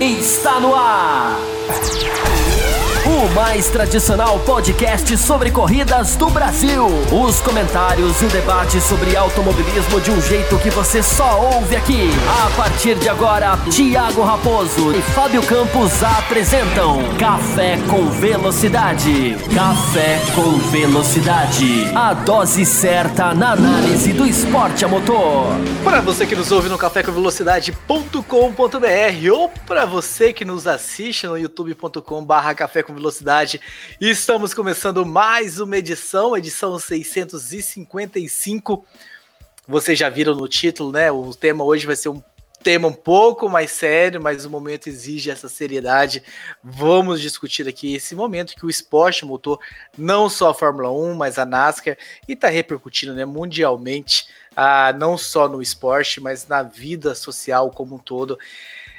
está no ar. O mais tradicional podcast sobre corridas do Brasil. Os comentários e o debate sobre automobilismo de um jeito que você só ouve aqui. A partir de agora, Thiago Raposo e Fábio Campos apresentam Café com Velocidade. Café com Velocidade. A dose certa na análise do esporte a motor. Para você que nos ouve no cafécomvelocidade.com.br ou para você que nos assiste no youtube.com/barra café com velocidade. E estamos começando mais uma edição, edição 655. Vocês já viram no título, né? O tema hoje vai ser um tema um pouco mais sério, mas o momento exige essa seriedade. Vamos discutir aqui esse momento que o esporte motor, não só a Fórmula 1, mas a NASCAR, e está repercutindo né, mundialmente, ah, não só no esporte, mas na vida social como um todo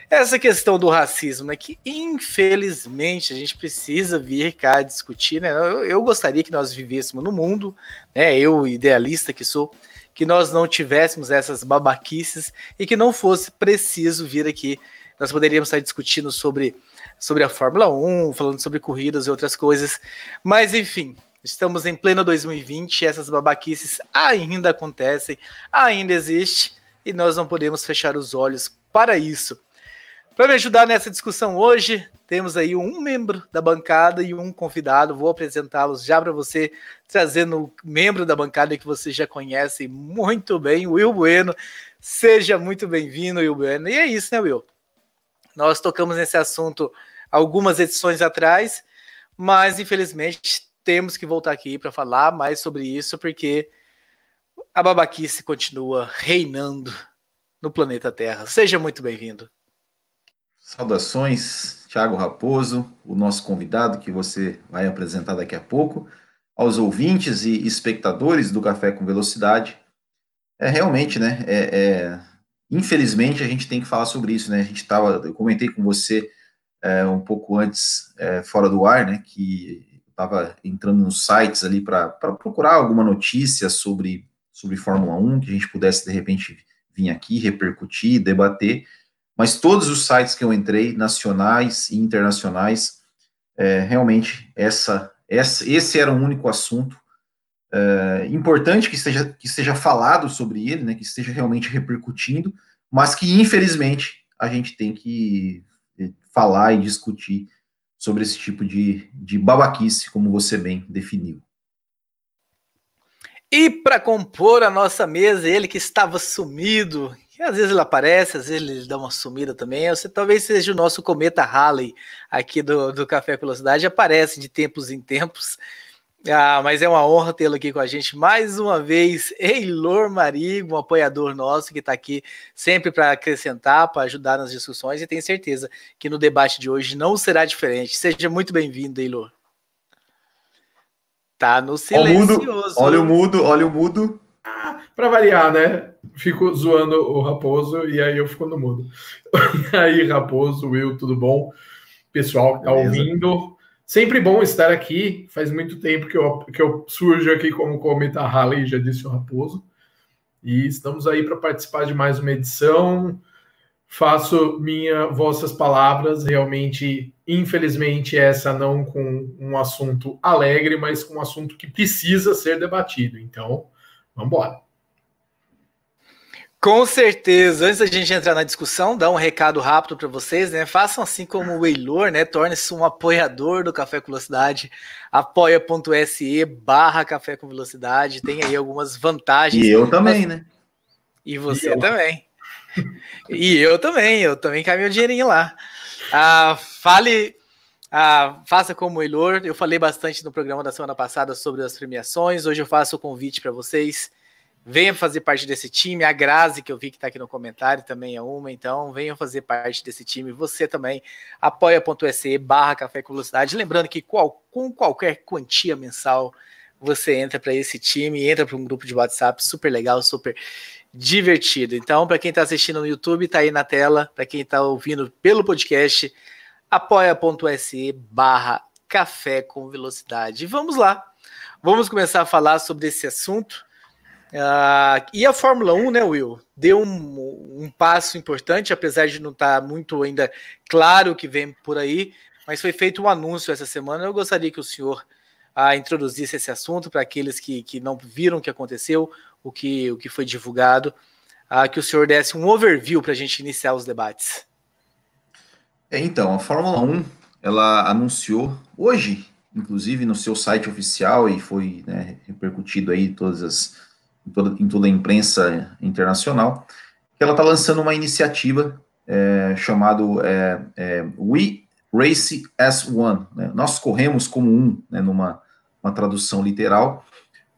essa questão do racismo, né, que infelizmente a gente precisa vir cá discutir, né? Eu, eu gostaria que nós vivêssemos no mundo, né? Eu, idealista que sou, que nós não tivéssemos essas babaquices e que não fosse preciso vir aqui. Nós poderíamos estar discutindo sobre, sobre a Fórmula 1, falando sobre corridas e outras coisas, mas enfim, estamos em pleno 2020, essas babaquices ainda acontecem, ainda existe e nós não podemos fechar os olhos para isso. Para me ajudar nessa discussão hoje, temos aí um membro da bancada e um convidado. Vou apresentá-los já para você, trazendo o membro da bancada que você já conhece muito bem, Will Bueno. Seja muito bem-vindo, Will Bueno. E é isso, né, Will? Nós tocamos nesse assunto algumas edições atrás, mas infelizmente temos que voltar aqui para falar mais sobre isso, porque a babaquice continua reinando no planeta Terra. Seja muito bem-vindo. Saudações, Thiago Raposo, o nosso convidado que você vai apresentar daqui a pouco, aos ouvintes e espectadores do Café com Velocidade. É realmente, né? É, é, infelizmente a gente tem que falar sobre isso, né? A gente estava, eu comentei com você é, um pouco antes, é, fora do ar, né? Que estava entrando nos sites ali para procurar alguma notícia sobre, sobre Fórmula 1 que a gente pudesse de repente vir aqui repercutir, debater mas todos os sites que eu entrei, nacionais e internacionais, é, realmente essa, essa, esse era o único assunto é, importante que seja, que seja falado sobre ele, né, que esteja realmente repercutindo, mas que infelizmente a gente tem que é, falar e discutir sobre esse tipo de, de babaquice, como você bem definiu. E para compor a nossa mesa, ele que estava sumido, e às vezes ele aparece, às vezes ele dá uma sumida também. Você talvez seja o nosso cometa Halley aqui do, do Café Velocidade, aparece de tempos em tempos. Ah, mas é uma honra tê-lo aqui com a gente mais uma vez. Eilor Marigo, um apoiador nosso que está aqui sempre para acrescentar, para ajudar nas discussões, e tenho certeza que no debate de hoje não será diferente. Seja muito bem-vindo, Eilor. Tá no silencioso. Olha o mudo, olha o mudo. Ah, para variar, né? Fico zoando o Raposo e aí eu fico no mudo. E aí, Raposo, Will, tudo bom? Pessoal que tá ouvindo. Sempre bom estar aqui. Faz muito tempo que eu, que eu surjo aqui como Cometa Halley, já disse o Raposo. E estamos aí para participar de mais uma edição. Faço minha vossas palavras, realmente, infelizmente, essa não com um assunto alegre, mas com um assunto que precisa ser debatido. Então, vamos embora. Com certeza. Antes da gente entrar na discussão, dar um recado rápido para vocês, né? Façam assim como o Eilor, né? Torne-se um apoiador do Café com Velocidade. apoia.se barra Café com Velocidade. Tem aí algumas vantagens. E eu também, né? E você e também. e eu também. Eu também caio meu dinheirinho lá. Ah, fale ah, faça como o Eilor. Eu falei bastante no programa da semana passada sobre as premiações. Hoje eu faço o convite para vocês venha fazer parte desse time. A Grazi, que eu vi que está aqui no comentário, também é uma. Então, venham fazer parte desse time. Você também, apoia.se barra Café com Velocidade. Lembrando que qual, com qualquer quantia mensal, você entra para esse time, entra para um grupo de WhatsApp super legal, super divertido. Então, para quem está assistindo no YouTube, está aí na tela. Para quem está ouvindo pelo podcast, apoia.se barra Café com Velocidade. Vamos lá. Vamos começar a falar sobre esse assunto Uh, e a Fórmula 1, né, Will? Deu um, um passo importante, apesar de não estar tá muito ainda claro o que vem por aí, mas foi feito um anúncio essa semana. Eu gostaria que o senhor uh, introduzisse esse assunto para aqueles que, que não viram o que aconteceu, o que, o que foi divulgado, uh, que o senhor desse um overview para a gente iniciar os debates. É, então, a Fórmula 1 ela anunciou hoje, inclusive no seu site oficial, e foi né, repercutido aí todas as em toda, em toda a imprensa internacional, que ela está lançando uma iniciativa é, chamado é, é, We Race as One. Né? Nós corremos como um, né, numa uma tradução literal,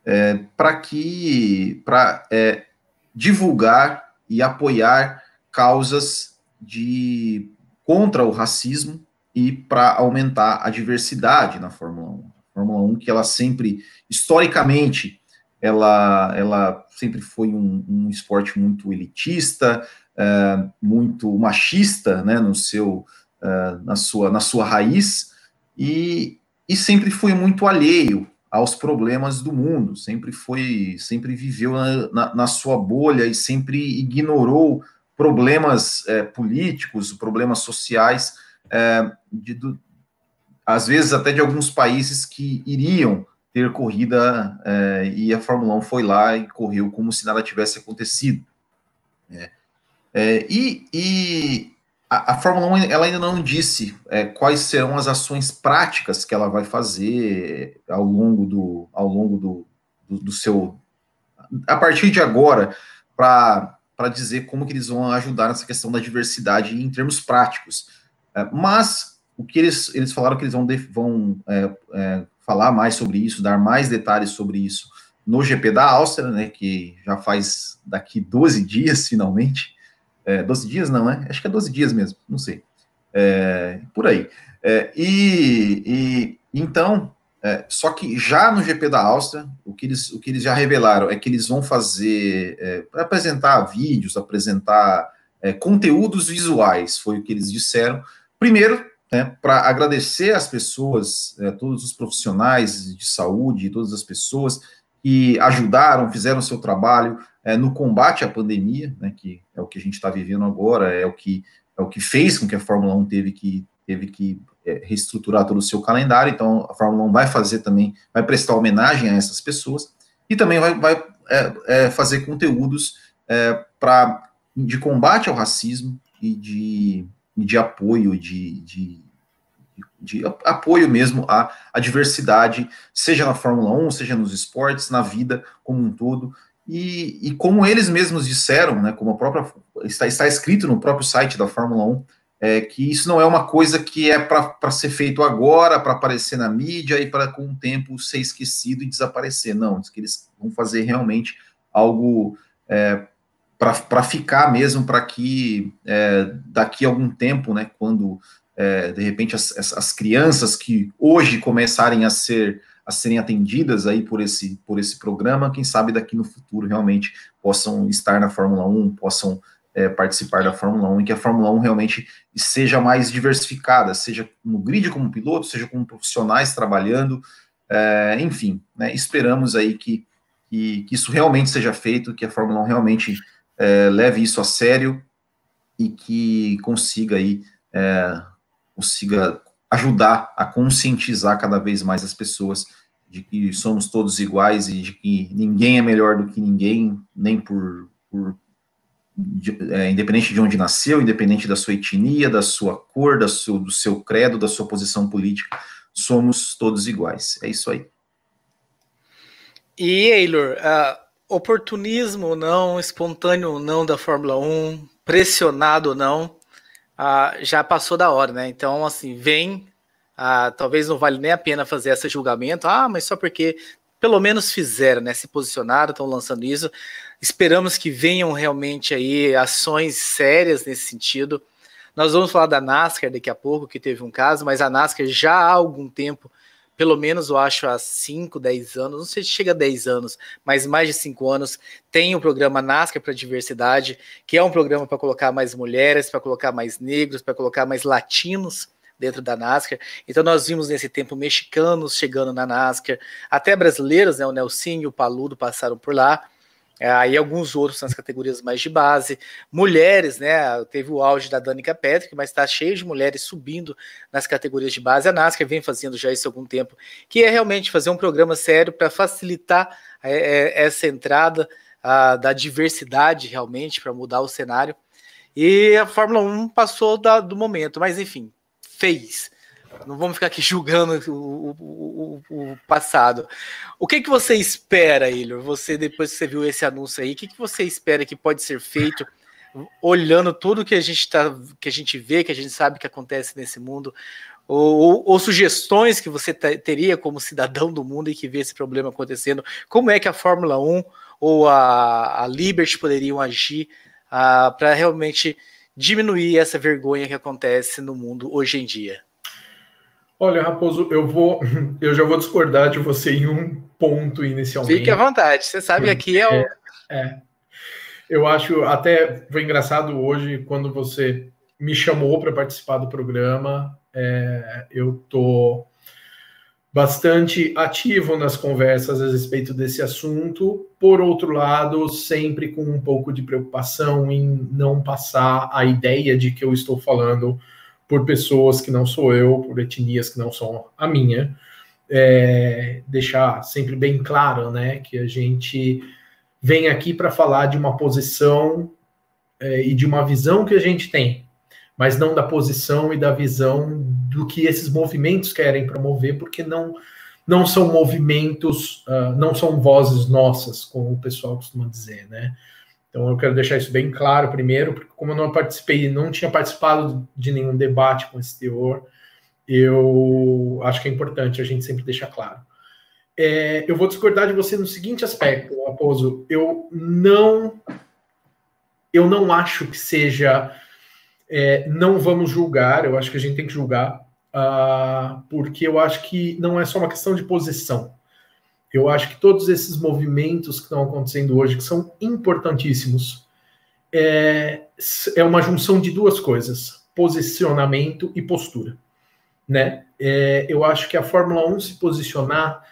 é, para que para é, divulgar e apoiar causas de contra o racismo e para aumentar a diversidade na Fórmula 1. A Fórmula 1 que ela sempre historicamente ela, ela sempre foi um, um esporte muito elitista, é, muito machista, né, no seu, é, na, sua, na sua raiz, e, e sempre foi muito alheio aos problemas do mundo, sempre foi, sempre viveu na, na, na sua bolha e sempre ignorou problemas é, políticos, problemas sociais, é, de, do, às vezes até de alguns países que iriam ter corrida é, e a Fórmula 1 foi lá e correu como se nada tivesse acontecido. É, é, e, e a, a, Fórmula 1 ela ainda não disse é, quais serão as ações práticas que ela vai fazer ao longo do, ao longo do, do, do seu. a partir de agora, para dizer como que eles vão ajudar nessa questão da diversidade em termos práticos. É, mas o que eles, eles falaram que eles vão, vão é, é, falar mais sobre isso, dar mais detalhes sobre isso no GP da Áustria, né, que já faz daqui 12 dias, finalmente. É, 12 dias não, né? Acho que é 12 dias mesmo, não sei. É, por aí. É, e, e, então, é, só que já no GP da Áustria, o que eles, o que eles já revelaram é que eles vão fazer, é, apresentar vídeos, apresentar é, conteúdos visuais, foi o que eles disseram. Primeiro, né, para agradecer as pessoas, é, todos os profissionais de saúde, todas as pessoas que ajudaram, fizeram seu trabalho é, no combate à pandemia, né, que é o que a gente está vivendo agora, é o que é o que fez com que a Fórmula 1 teve que teve que é, reestruturar todo o seu calendário. Então, a Fórmula 1 vai fazer também, vai prestar homenagem a essas pessoas e também vai, vai é, é, fazer conteúdos é, para de combate ao racismo e de de apoio, de, de, de apoio mesmo à, à, diversidade, seja na Fórmula 1, seja nos esportes, na vida como um todo. E, e como eles mesmos disseram, né, como a própria está, está escrito no próprio site da Fórmula 1, é, que isso não é uma coisa que é para ser feito agora, para aparecer na mídia e para com o tempo ser esquecido e desaparecer. Não, que eles vão fazer realmente algo é, para ficar mesmo, para que é, daqui a algum tempo, né, quando é, de repente as, as, crianças que hoje começarem a ser a serem atendidas aí por esse por esse programa, quem sabe daqui no futuro realmente possam estar na Fórmula 1, possam é, participar da Fórmula 1 e que a Fórmula 1 realmente seja mais diversificada, seja no grid como piloto, seja como profissionais trabalhando, é, enfim, né, esperamos aí que, que, que, isso realmente seja feito, que a Fórmula 1 realmente é, leve isso a sério e que consiga aí é, consiga ajudar a conscientizar cada vez mais as pessoas de que somos todos iguais e de que ninguém é melhor do que ninguém, nem por, por de, é, independente de onde nasceu, independente da sua etnia, da sua cor, da seu, do seu credo, da sua posição política, somos todos iguais. É isso aí. E, Eilor, uh, oportunismo ou não, espontâneo ou não da Fórmula 1, pressionado ou não, uh, já passou da hora, né? Então, assim, vem. Uh, talvez não vale nem a pena fazer esse julgamento. Ah, mas só porque pelo menos fizeram, né? Se posicionaram, estão lançando isso. Esperamos que venham realmente aí ações sérias nesse sentido. Nós vamos falar da NASCAR daqui a pouco, que teve um caso, mas a NASCAR já há algum tempo pelo menos eu acho há 5, 10 anos, não sei se chega a 10 anos, mas mais de 5 anos, tem o programa NASCAR para Diversidade, que é um programa para colocar mais mulheres, para colocar mais negros, para colocar mais latinos dentro da NASCAR. Então nós vimos nesse tempo mexicanos chegando na NASCAR, até brasileiros, né, o Nelsinho e o Paludo passaram por lá. É, aí alguns outros nas categorias mais de base. Mulheres, né? Teve o auge da Danica Patrick, mas está cheio de mulheres subindo nas categorias de base. A NASCAR vem fazendo já isso há algum tempo, que é realmente fazer um programa sério para facilitar é, é, essa entrada da diversidade realmente, para mudar o cenário. E a Fórmula 1 passou da, do momento, mas enfim, fez. Não vamos ficar aqui julgando o, o, o, o passado. O que, que você espera, Ilho? Você, depois que você viu esse anúncio aí, o que, que você espera que pode ser feito, olhando tudo que a gente tá, que a gente vê, que a gente sabe que acontece nesse mundo, ou, ou, ou sugestões que você teria como cidadão do mundo e que vê esse problema acontecendo? Como é que a Fórmula 1 ou a, a Liberty poderiam agir uh, para realmente diminuir essa vergonha que acontece no mundo hoje em dia? Olha, Raposo, eu vou, eu já vou discordar de você em um ponto inicialmente. Fique à vontade. Você sabe que aqui é o. É, é. Eu acho até foi engraçado hoje quando você me chamou para participar do programa. É, eu tô bastante ativo nas conversas a respeito desse assunto. Por outro lado, sempre com um pouco de preocupação em não passar a ideia de que eu estou falando por pessoas que não sou eu, por etnias que não são a minha. É, deixar sempre bem claro, né, que a gente vem aqui para falar de uma posição é, e de uma visão que a gente tem, mas não da posição e da visão do que esses movimentos querem promover, porque não não são movimentos, uh, não são vozes nossas, como o pessoal costuma dizer, né? Então eu quero deixar isso bem claro primeiro, porque como eu não participei, não tinha participado de nenhum debate com esse teor, eu acho que é importante a gente sempre deixar claro. É, eu vou discordar de você no seguinte aspecto, Raposo. Eu não, eu não acho que seja, é, não vamos julgar. Eu acho que a gente tem que julgar, uh, porque eu acho que não é só uma questão de posição. Eu acho que todos esses movimentos que estão acontecendo hoje, que são importantíssimos, é, é uma junção de duas coisas: posicionamento e postura. Né? É, eu acho que a Fórmula 1 se posicionar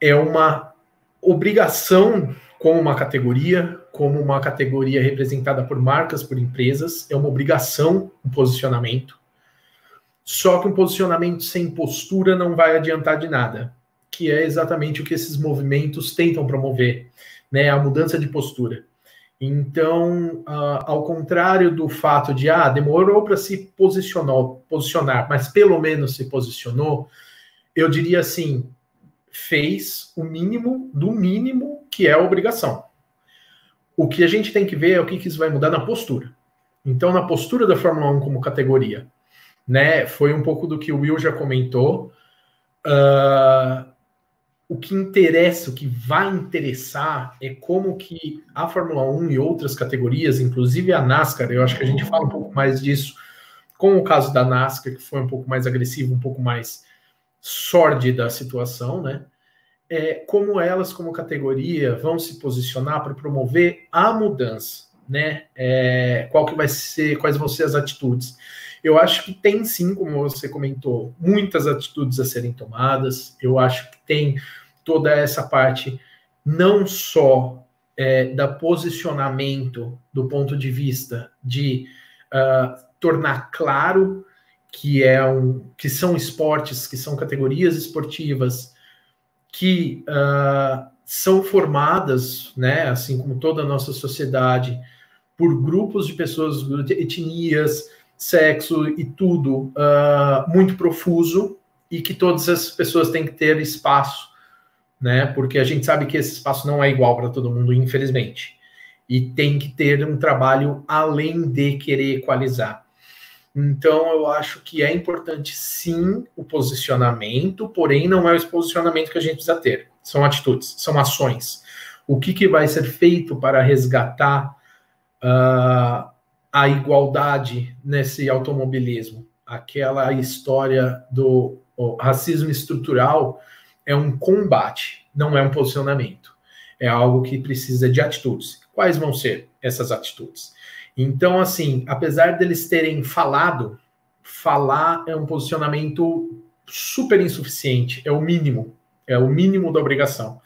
é uma obrigação como uma categoria, como uma categoria representada por marcas, por empresas, é uma obrigação um posicionamento. Só que um posicionamento sem postura não vai adiantar de nada que é exatamente o que esses movimentos tentam promover, né? A mudança de postura. Então, uh, ao contrário do fato de ah, demorou para se posicionar, posicionar, mas pelo menos se posicionou, eu diria assim, fez o mínimo do mínimo que é a obrigação. O que a gente tem que ver é o que, que isso vai mudar na postura. Então, na postura da Fórmula 1 como categoria, né? Foi um pouco do que o Will já comentou. Uh, o que interessa, o que vai interessar é como que a Fórmula 1 e outras categorias, inclusive a NASCAR, eu acho que a gente fala um pouco mais disso com o caso da NASCAR, que foi um pouco mais agressivo, um pouco mais sórdida a situação, né? É, como elas, como categoria, vão se posicionar para promover a mudança, né? É, qual que vai ser, quais vão ser as atitudes? Eu acho que tem sim, como você comentou, muitas atitudes a serem tomadas. Eu acho que tem toda essa parte não só é, da posicionamento do ponto de vista de uh, tornar claro que é um que são esportes, que são categorias esportivas que uh, são formadas, né, assim como toda a nossa sociedade, por grupos de pessoas, etnias, sexo e tudo uh, muito profuso e que todas as pessoas têm que ter espaço, né? Porque a gente sabe que esse espaço não é igual para todo mundo, infelizmente. E tem que ter um trabalho além de querer equalizar. Então, eu acho que é importante sim o posicionamento, porém não é o posicionamento que a gente precisa ter. São atitudes, são ações. O que, que vai ser feito para resgatar uh, a igualdade nesse automobilismo. Aquela história do racismo estrutural é um combate, não é um posicionamento. É algo que precisa de atitudes. Quais vão ser essas atitudes? Então, assim, apesar deles terem falado, falar é um posicionamento super insuficiente, é o mínimo, é o mínimo da obrigação,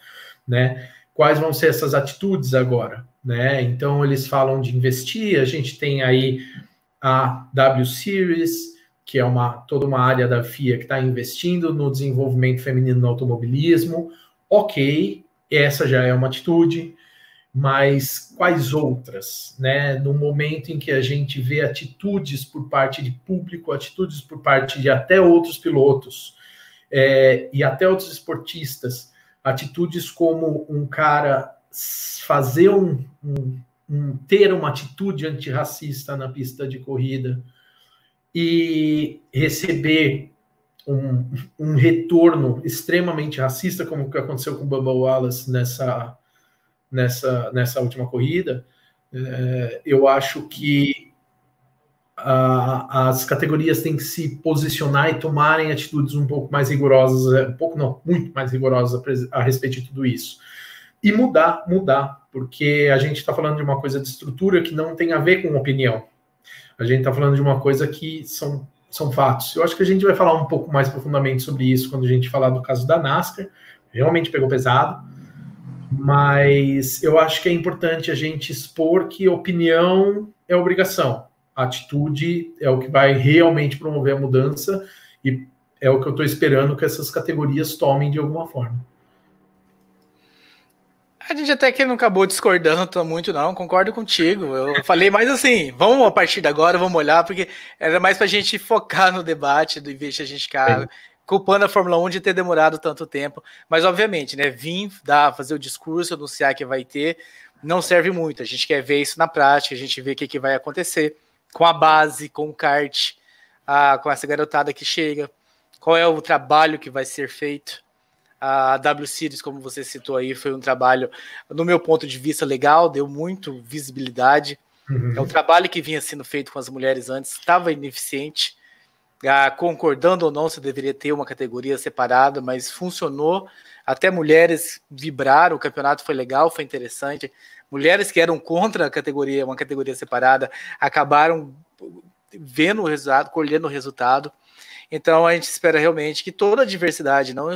né? quais vão ser essas atitudes agora, né? Então eles falam de investir, a gente tem aí a W Series, que é uma toda uma área da FIA que está investindo no desenvolvimento feminino no automobilismo. Ok, essa já é uma atitude, mas quais outras, né? No momento em que a gente vê atitudes por parte de público, atitudes por parte de até outros pilotos é, e até outros esportistas, atitudes como um cara fazer um, um, um ter uma atitude antirracista na pista de corrida, e receber um, um retorno extremamente racista, como o que aconteceu com o Bubba Wallace nessa, nessa, nessa última corrida, é, eu acho que a, as categorias têm que se posicionar e tomarem atitudes um pouco mais rigorosas, é, um pouco não, muito mais rigorosas a, a respeito de tudo isso. E mudar, mudar, porque a gente está falando de uma coisa de estrutura que não tem a ver com opinião. A gente está falando de uma coisa que são, são fatos. Eu acho que a gente vai falar um pouco mais profundamente sobre isso quando a gente falar do caso da NASCAR. Realmente pegou pesado. Mas eu acho que é importante a gente expor que opinião é obrigação. Atitude é o que vai realmente promover a mudança e é o que eu estou esperando que essas categorias tomem de alguma forma. A gente até que não acabou discordando muito, não. Concordo contigo. Eu falei mais assim, vamos a partir de agora, vamos olhar, porque era mais para a gente focar no debate, do invés de a gente ficar é. culpando a Fórmula 1 de ter demorado tanto tempo. Mas, obviamente, né, vir dar, fazer o discurso, anunciar que vai ter, não serve muito. A gente quer ver isso na prática, a gente vê o que, que vai acontecer com a base, com o kart, a, com essa garotada que chega, qual é o trabalho que vai ser feito. A W Series, como você citou aí, foi um trabalho, no meu ponto de vista, legal, deu muito visibilidade. Uhum. É um trabalho que vinha sendo feito com as mulheres antes, estava ineficiente. Ah, concordando ou não, você deveria ter uma categoria separada, mas funcionou. Até mulheres vibraram, o campeonato foi legal, foi interessante. Mulheres que eram contra a categoria, uma categoria separada, acabaram vendo o resultado, colhendo o resultado. Então a gente espera realmente que toda a diversidade, não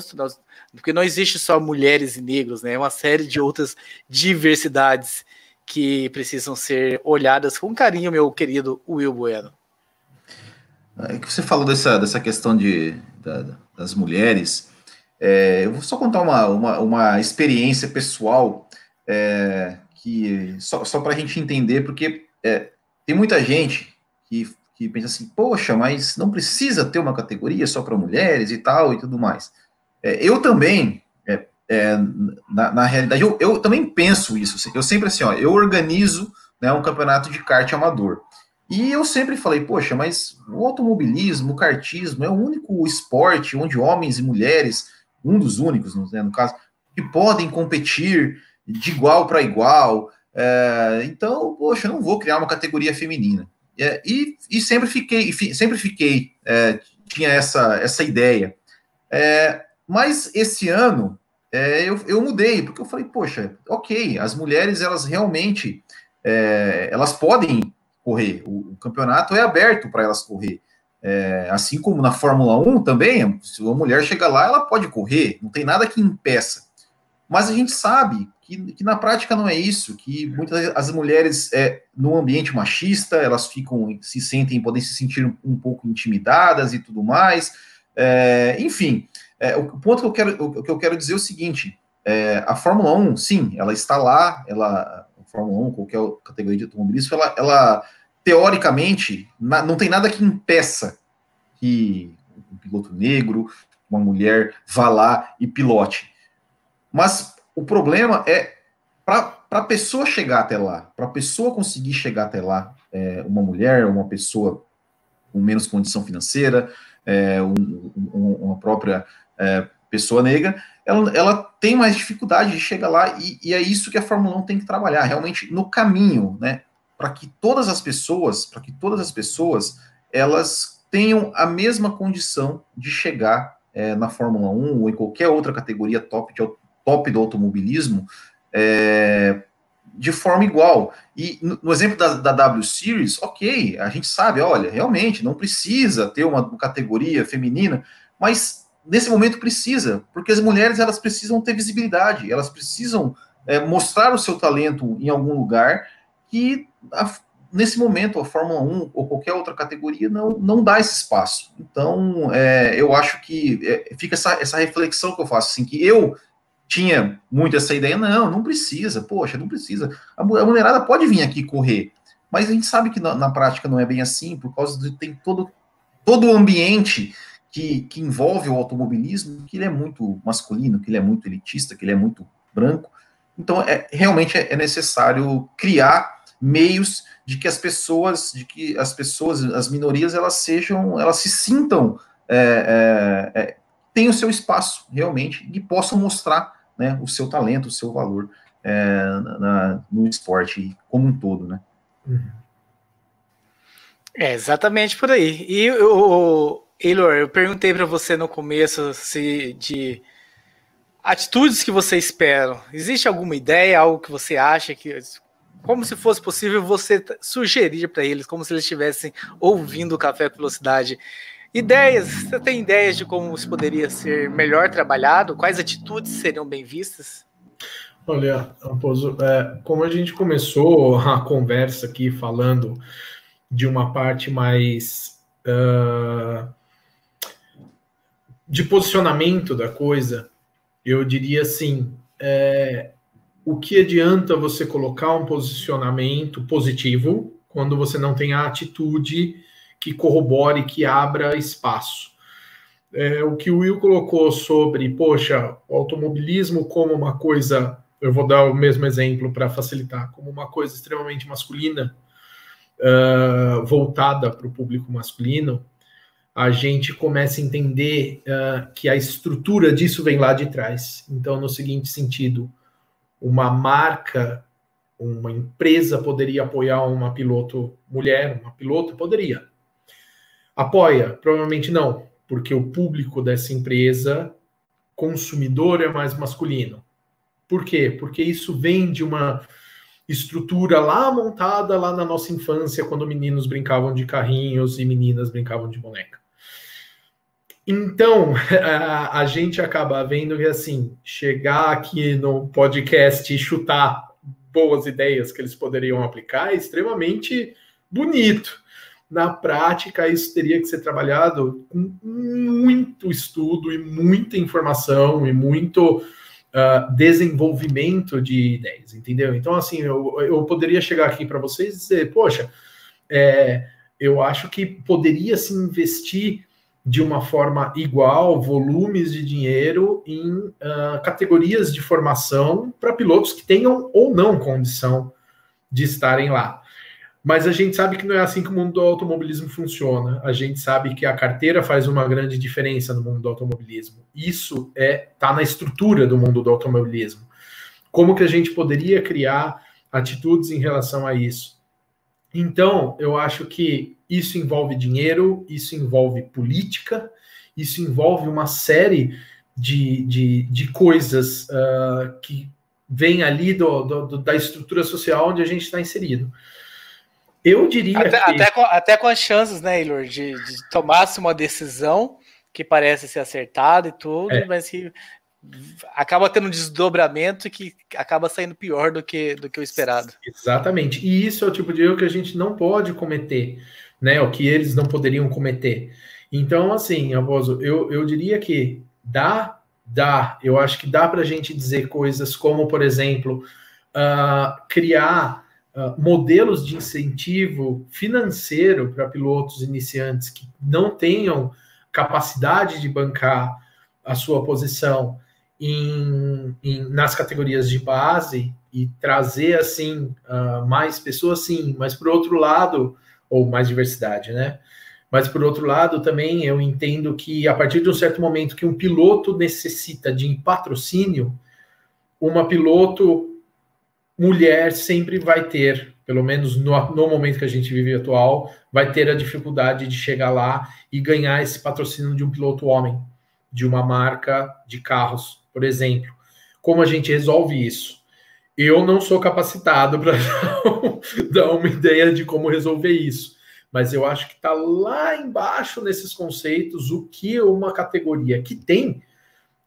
porque não existe só mulheres e negros, né? É uma série de outras diversidades que precisam ser olhadas com carinho, meu querido Will Bueno. É que você falou dessa, dessa questão de, da, das mulheres. É, eu vou só contar uma, uma, uma experiência pessoal é, que só, só para a gente entender, porque é, tem muita gente que que pensa assim, poxa, mas não precisa ter uma categoria só para mulheres e tal e tudo mais. É, eu também, é, é, na, na, realidade, eu, eu, também penso isso. Eu sempre assim, ó, eu organizo né, um campeonato de kart amador. E eu sempre falei, poxa, mas o automobilismo, o kartismo é o único esporte onde homens e mulheres, um dos únicos, né, no caso, que podem competir de igual para igual. É, então, poxa, eu não vou criar uma categoria feminina. É, e, e, sempre fiquei, sempre fiquei, é, tinha essa, essa ideia. É, mas esse ano é, eu, eu mudei, porque eu falei, poxa, ok, as mulheres elas realmente é, elas podem correr, o, o campeonato é aberto para elas correr. Assim como na Fórmula 1 também, se uma mulher chega lá, ela pode correr, não tem nada que impeça. Mas a gente sabe que, que na prática não é isso, que muitas as mulheres, é, no ambiente machista, elas ficam, se sentem, podem se sentir um, um pouco intimidadas e tudo mais. É, enfim, é, o ponto que eu quero, o, que eu quero dizer é o seguinte: é, a Fórmula 1, sim, ela está lá, ela, a Fórmula 1, qualquer categoria de automobilismo, ela, ela teoricamente, na, não tem nada que impeça que um piloto negro, uma mulher vá lá e pilote. Mas o problema é para a pessoa chegar até lá, para a pessoa conseguir chegar até lá, é, uma mulher, uma pessoa com menos condição financeira, é, um, um, uma própria é, pessoa negra, ela, ela, tem mais dificuldade de chegar lá e, e, é isso que a Fórmula 1 tem que trabalhar, realmente no caminho, né, para que todas as pessoas, para que todas as pessoas, elas tenham a mesma condição de chegar é, na Fórmula 1 ou em qualquer outra categoria top de, top do automobilismo é, de forma igual. E no, exemplo da, da, W Series, ok, a gente sabe, olha, realmente não precisa ter uma, uma categoria feminina, mas nesse momento precisa, porque as mulheres elas precisam ter visibilidade, elas precisam é, mostrar o seu talento em algum lugar que a, nesse momento a Fórmula 1 ou qualquer outra categoria não, não dá esse espaço. Então, é, eu acho que é, fica essa, essa reflexão que eu faço, assim, que eu tinha muito essa ideia, não, não precisa, poxa, não precisa. A, mulherada pode vir aqui correr, mas a gente sabe que na, na, prática não é bem assim, por causa de tem todo, todo o ambiente que, que envolve o automobilismo, que ele é muito masculino, que ele é muito elitista, que ele é muito branco. Então, é, realmente é, necessário criar meios de que as pessoas, de que as pessoas, as minorias, elas sejam, elas se sintam, é, é, é, tenham o seu espaço realmente e possam mostrar né, o seu talento, o seu valor é, na, no esporte como um todo, né? É exatamente por aí. E o Eilor, eu perguntei para você no começo se de atitudes que você espera. Existe alguma ideia, algo que você acha que como se fosse possível você sugerir para eles, como se eles estivessem ouvindo o Café com Velocidade. Ideias, você tem ideias de como isso poderia ser melhor trabalhado? Quais atitudes seriam bem vistas? Olha, Raposo, é, como a gente começou a conversa aqui falando de uma parte mais uh, de posicionamento da coisa, eu diria assim: é, o que adianta você colocar um posicionamento positivo quando você não tem a atitude que corrobore, que abra espaço? É, o que o Will colocou sobre, poxa, o automobilismo como uma coisa, eu vou dar o mesmo exemplo para facilitar, como uma coisa extremamente masculina, uh, voltada para o público masculino, a gente começa a entender uh, que a estrutura disso vem lá de trás. Então, no seguinte sentido, uma marca, uma empresa poderia apoiar uma piloto mulher, uma piloto poderia. Apoia? Provavelmente não, porque o público dessa empresa consumidor é mais masculino. Por quê? Porque isso vem de uma estrutura lá montada lá na nossa infância, quando meninos brincavam de carrinhos e meninas brincavam de boneca. Então, a, a, gente acaba vendo que, assim, chegar aqui no podcast e chutar boas ideias que eles poderiam aplicar é extremamente bonito. Na prática, isso teria que ser trabalhado com muito estudo e muita informação e muito uh, desenvolvimento de ideias, entendeu? Então, assim, eu, eu poderia chegar aqui para vocês e dizer, poxa, é, eu acho que poderia se investir de uma forma igual volumes de dinheiro em uh, categorias de formação para pilotos que tenham ou não condição de estarem lá. Mas a gente sabe que não é assim que o mundo do automobilismo funciona. A gente sabe que a carteira faz uma grande diferença no mundo do automobilismo. Isso é tá na estrutura do mundo do automobilismo. Como que a gente poderia criar atitudes em relação a isso? Então, eu acho que isso envolve dinheiro, isso envolve política, isso envolve uma série de, de, de coisas uh, que vem ali do, do, da estrutura social onde a gente está inserido. Eu diria até, que... até, com, até com as chances, né, Ilor, de, de tomar-se uma decisão que parece ser acertada e tudo, é. mas que acaba tendo um desdobramento que acaba saindo pior do que, do que o esperado. Exatamente. E isso é o tipo de erro que a gente não pode cometer né? O que eles não poderiam cometer. Então, assim, Avoso, eu, eu diria que dá, dá. Eu acho que dá para a gente dizer coisas como, por exemplo, uh, criar uh, modelos de incentivo financeiro para pilotos iniciantes que não tenham capacidade de bancar a sua posição em, em, nas categorias de base e trazer assim uh, mais pessoas, sim, mas por outro lado, ou mais diversidade, né? Mas por outro lado, também eu entendo que a partir de um certo momento que um piloto necessita de patrocínio, uma piloto mulher sempre vai ter, pelo menos no, no momento que a gente vive atual, vai ter a dificuldade de chegar lá e ganhar esse patrocínio de um piloto homem, de uma marca de carros, por exemplo. Como a gente resolve isso? Eu não sou capacitado para dar uma ideia de como resolver isso, mas eu acho que está lá embaixo nesses conceitos o que uma categoria que tem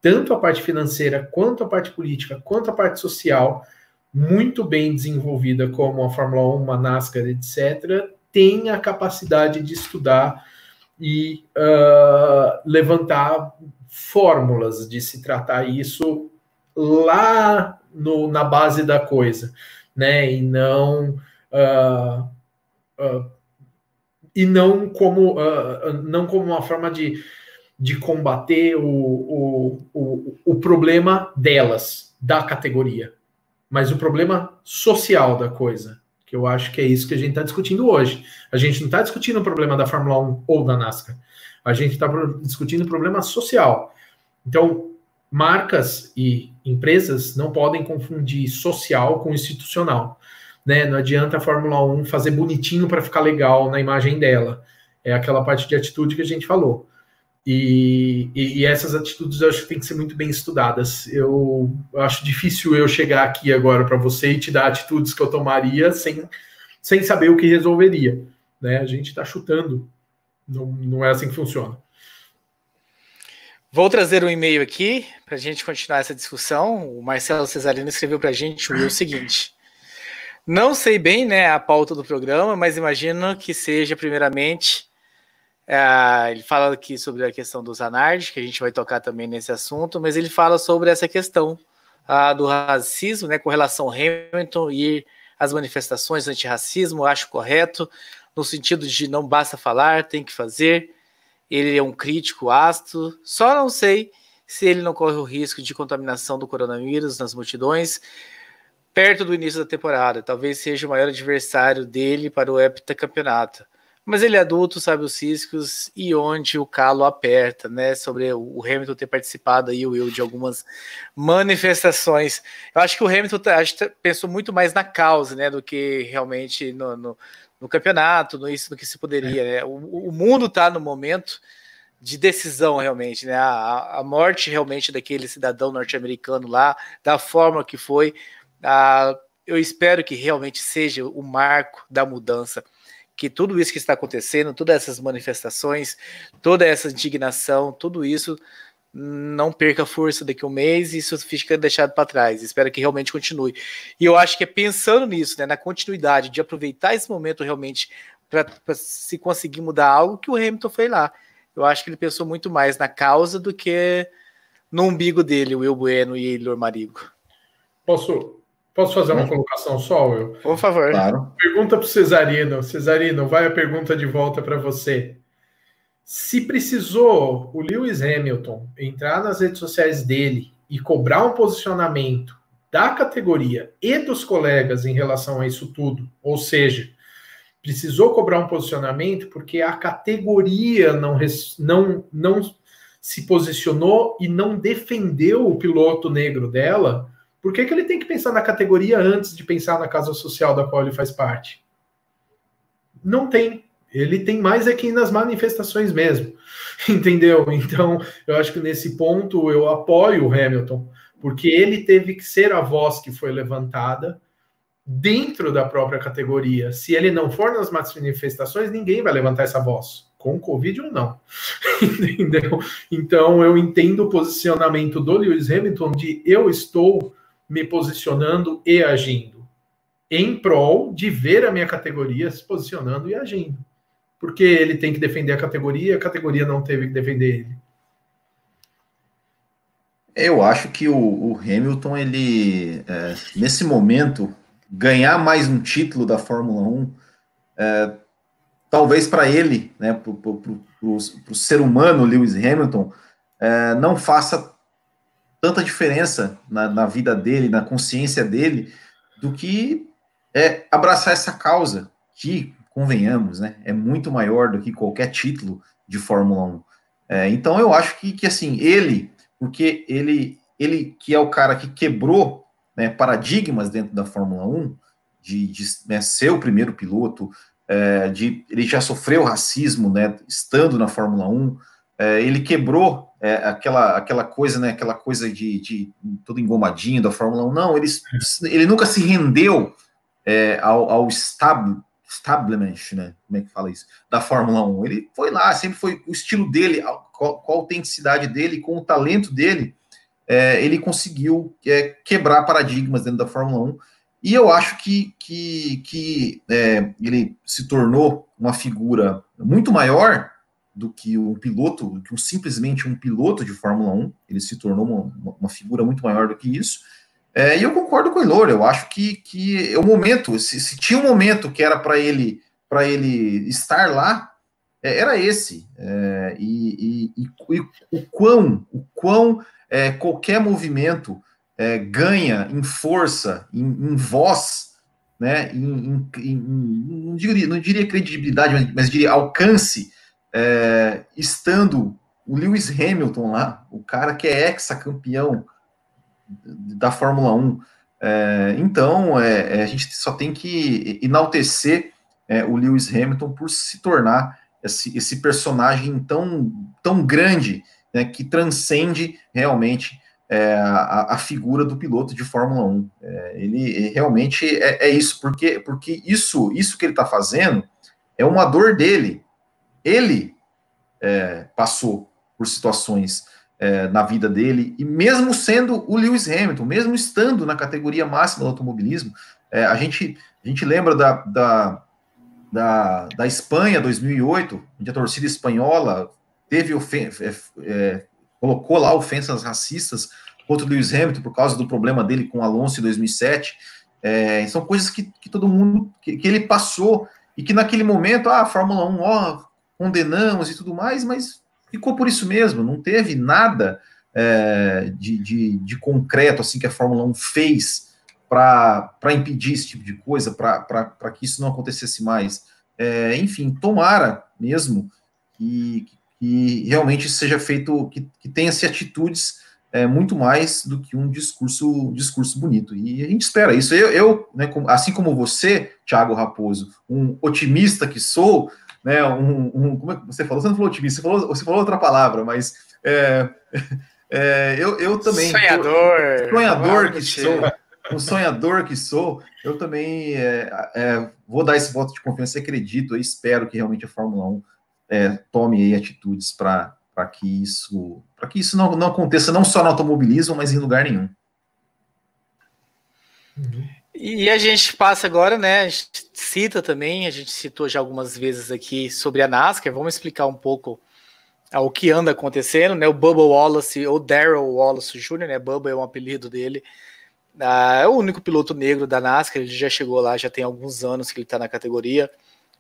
tanto a parte financeira, quanto a parte política, quanto a parte social, muito bem desenvolvida, como a Fórmula 1, a NASCAR, etc., tem a capacidade de estudar e uh, levantar fórmulas de se tratar isso lá no, na base da coisa, né? E não uh, uh, e não como não como uma forma de, de combater o, o, o, o problema delas, da categoria, mas o problema social da coisa, que eu acho que é isso que a gente está discutindo hoje. A gente não está discutindo o problema da Fórmula 1 ou da NASCAR. A gente está discutindo o problema social. Então, marcas e empresas não podem confundir social com institucional. Né? Não adianta a Fórmula 1 fazer bonitinho para ficar legal na imagem dela. É aquela parte de atitude que a gente falou. E, e, e, essas atitudes eu acho que tem que ser muito bem estudadas. Eu, eu acho difícil eu chegar aqui agora para você e te dar atitudes que eu tomaria sem, sem saber o que resolveria. Né? A gente está chutando, não, não é assim que funciona. Vou trazer um e-mail aqui para a gente continuar essa discussão. O Marcelo Cesarino escreveu para a gente o seguinte. Não sei bem né, a pauta do programa, mas imagino que seja, primeiramente, é, ele fala aqui sobre a questão dos anards, que a gente vai tocar também nesse assunto, mas ele fala sobre essa questão ah, do racismo, né, com relação ao Hamilton e as manifestações antirracismo, acho correto, no sentido de não basta falar, tem que fazer. Ele é um crítico ácido, só não sei se ele não corre o risco de contaminação do coronavírus nas multidões perto do início da temporada. Talvez seja o maior adversário dele para o heptacampeonato. Mas ele é adulto, sabe os riscos e onde o calo aperta, né? Sobre o Hamilton ter participado aí, o Will, de algumas manifestações. Eu acho que o Hamilton tá, tá, pensou muito mais na causa, né? Do que realmente no, no, no campeonato, no isso do que se poderia, né? O, o mundo está no momento de decisão realmente, né? A, a morte realmente daquele cidadão norte-americano lá, da forma que foi. A, eu espero que realmente seja o marco da mudança que tudo isso que está acontecendo, todas essas manifestações, toda essa indignação, tudo isso não perca força daqui a um mês e isso fica deixado para trás. Espero que realmente continue. E eu acho que é pensando nisso, né, na continuidade, de aproveitar esse momento realmente para se conseguir mudar algo que o Hamilton foi lá. Eu acho que ele pensou muito mais na causa do que no umbigo dele, o Will Bueno e o Marigo. Posso Posso fazer uma hum. colocação só, Will? Por favor. Claro. Pergunta para o Cesarino. Cesarino, vai a pergunta de volta para você. Se precisou o Lewis Hamilton entrar nas redes sociais dele e cobrar um posicionamento da categoria e dos colegas em relação a isso tudo, ou seja, precisou cobrar um posicionamento porque a categoria não, não, não se posicionou e não defendeu o piloto negro dela, por que, que ele tem que pensar na categoria antes de pensar na casa social da qual ele faz parte? Não tem. Ele tem mais aqui nas manifestações mesmo. Entendeu? Então, eu acho que nesse ponto eu apoio o Hamilton, porque ele teve que ser a voz que foi levantada dentro da própria categoria. Se ele não for nas manifestações, ninguém vai levantar essa voz, com Covid ou não. Entendeu? Então, eu entendo o posicionamento do Lewis Hamilton de eu estou me posicionando e agindo, em prol de ver a minha categoria se posicionando e agindo. Porque ele tem que defender a categoria, a categoria não teve que defender ele. Eu acho que o, o Hamilton, ele, é, nesse momento, ganhar mais um título da Fórmula 1, é, talvez para ele, né, para o ser humano Lewis Hamilton, é, não faça tanta diferença na, na, vida dele, na consciência dele, do que é, abraçar essa causa, que, convenhamos, né, é muito maior do que qualquer título de Fórmula 1. É, então eu acho que, que assim, ele, porque ele, ele que é o cara que quebrou né, paradigmas dentro da Fórmula 1, de, de né, ser o primeiro piloto, é, de, ele já sofreu racismo né, estando na Fórmula 1, é, ele quebrou é, aquela, aquela coisa, né, aquela coisa de, de todo engomadinho da Fórmula 1. Não, ele, ele nunca se rendeu é, ao, ao estab, establishment, né, como é que fala isso, da Fórmula 1. Ele foi lá, sempre foi o estilo dele, com a autenticidade dele, com o talento dele, é, ele conseguiu é, quebrar paradigmas dentro da Fórmula 1. E eu acho que, que, que é, ele se tornou uma figura muito maior do que um piloto, que um, simplesmente um piloto de Fórmula 1. Ele se tornou uma, uma figura muito maior do que isso. É, e eu concordo com o Elor, eu acho que, que é o momento, se, se tinha um momento que era para ele para ele estar lá, é, era esse. É, e, e, e, e, o quão, o quão é, qualquer movimento é, ganha em força, em, em voz, né, em, em, não, diria, não, diria, credibilidade, mas, mas diria alcance, é, estando o Lewis Hamilton lá, o cara que é ex-campeão da Fórmula 1. É, então, é, é, a gente só tem que enaltecer é, o Lewis Hamilton por se tornar esse, esse personagem tão, tão grande né, que transcende realmente é, a, a, figura do piloto de Fórmula 1. É, ele realmente é, é, isso, porque, porque isso, isso que ele está fazendo é uma dor dele. Ele é, passou por situações é, na vida dele, e mesmo sendo o Lewis Hamilton, mesmo estando na categoria máxima do automobilismo, é, a, gente, a gente lembra da, da, da, da Espanha 2008, onde a torcida espanhola teve é, é, colocou lá ofensas racistas contra o Lewis Hamilton por causa do problema dele com Alonso em 2007. É, são coisas que, que todo mundo que, que, ele passou e que naquele momento, ah, a Fórmula 1, ó, condenamos e tudo mais, mas ficou por isso mesmo, não teve nada é, de, de, de, concreto assim que a Fórmula 1 fez para impedir esse tipo de coisa, para que isso não acontecesse mais. É, enfim, tomara mesmo que, que realmente seja feito, que, que tenha-se atitudes é, muito mais do que um discurso discurso bonito. E a gente espera isso. Eu, eu né, assim como você, Thiago Raposo, um otimista que sou, né, um, um, como é que você falou? Você não falou otimista, você falou, você falou outra palavra, mas é, é, eu, eu também. Sonhador. Sonhador que sou. Um sonhador que sou, eu também é, é, vou dar esse voto de confiança e acredito, e espero que realmente a Fórmula 1 é, tome aí atitudes para que isso para que isso não, não aconteça não só no automobilismo, mas em lugar nenhum. Uhum. E a gente passa agora, né? A gente cita também, a gente citou já algumas vezes aqui sobre a NASCAR. Vamos explicar um pouco o que anda acontecendo, né? O Bubba Wallace, ou Daryl Wallace Jr., né? Bubba é um apelido dele. Ah, é o único piloto negro da NASCAR, ele já chegou lá, já tem alguns anos que ele está na categoria.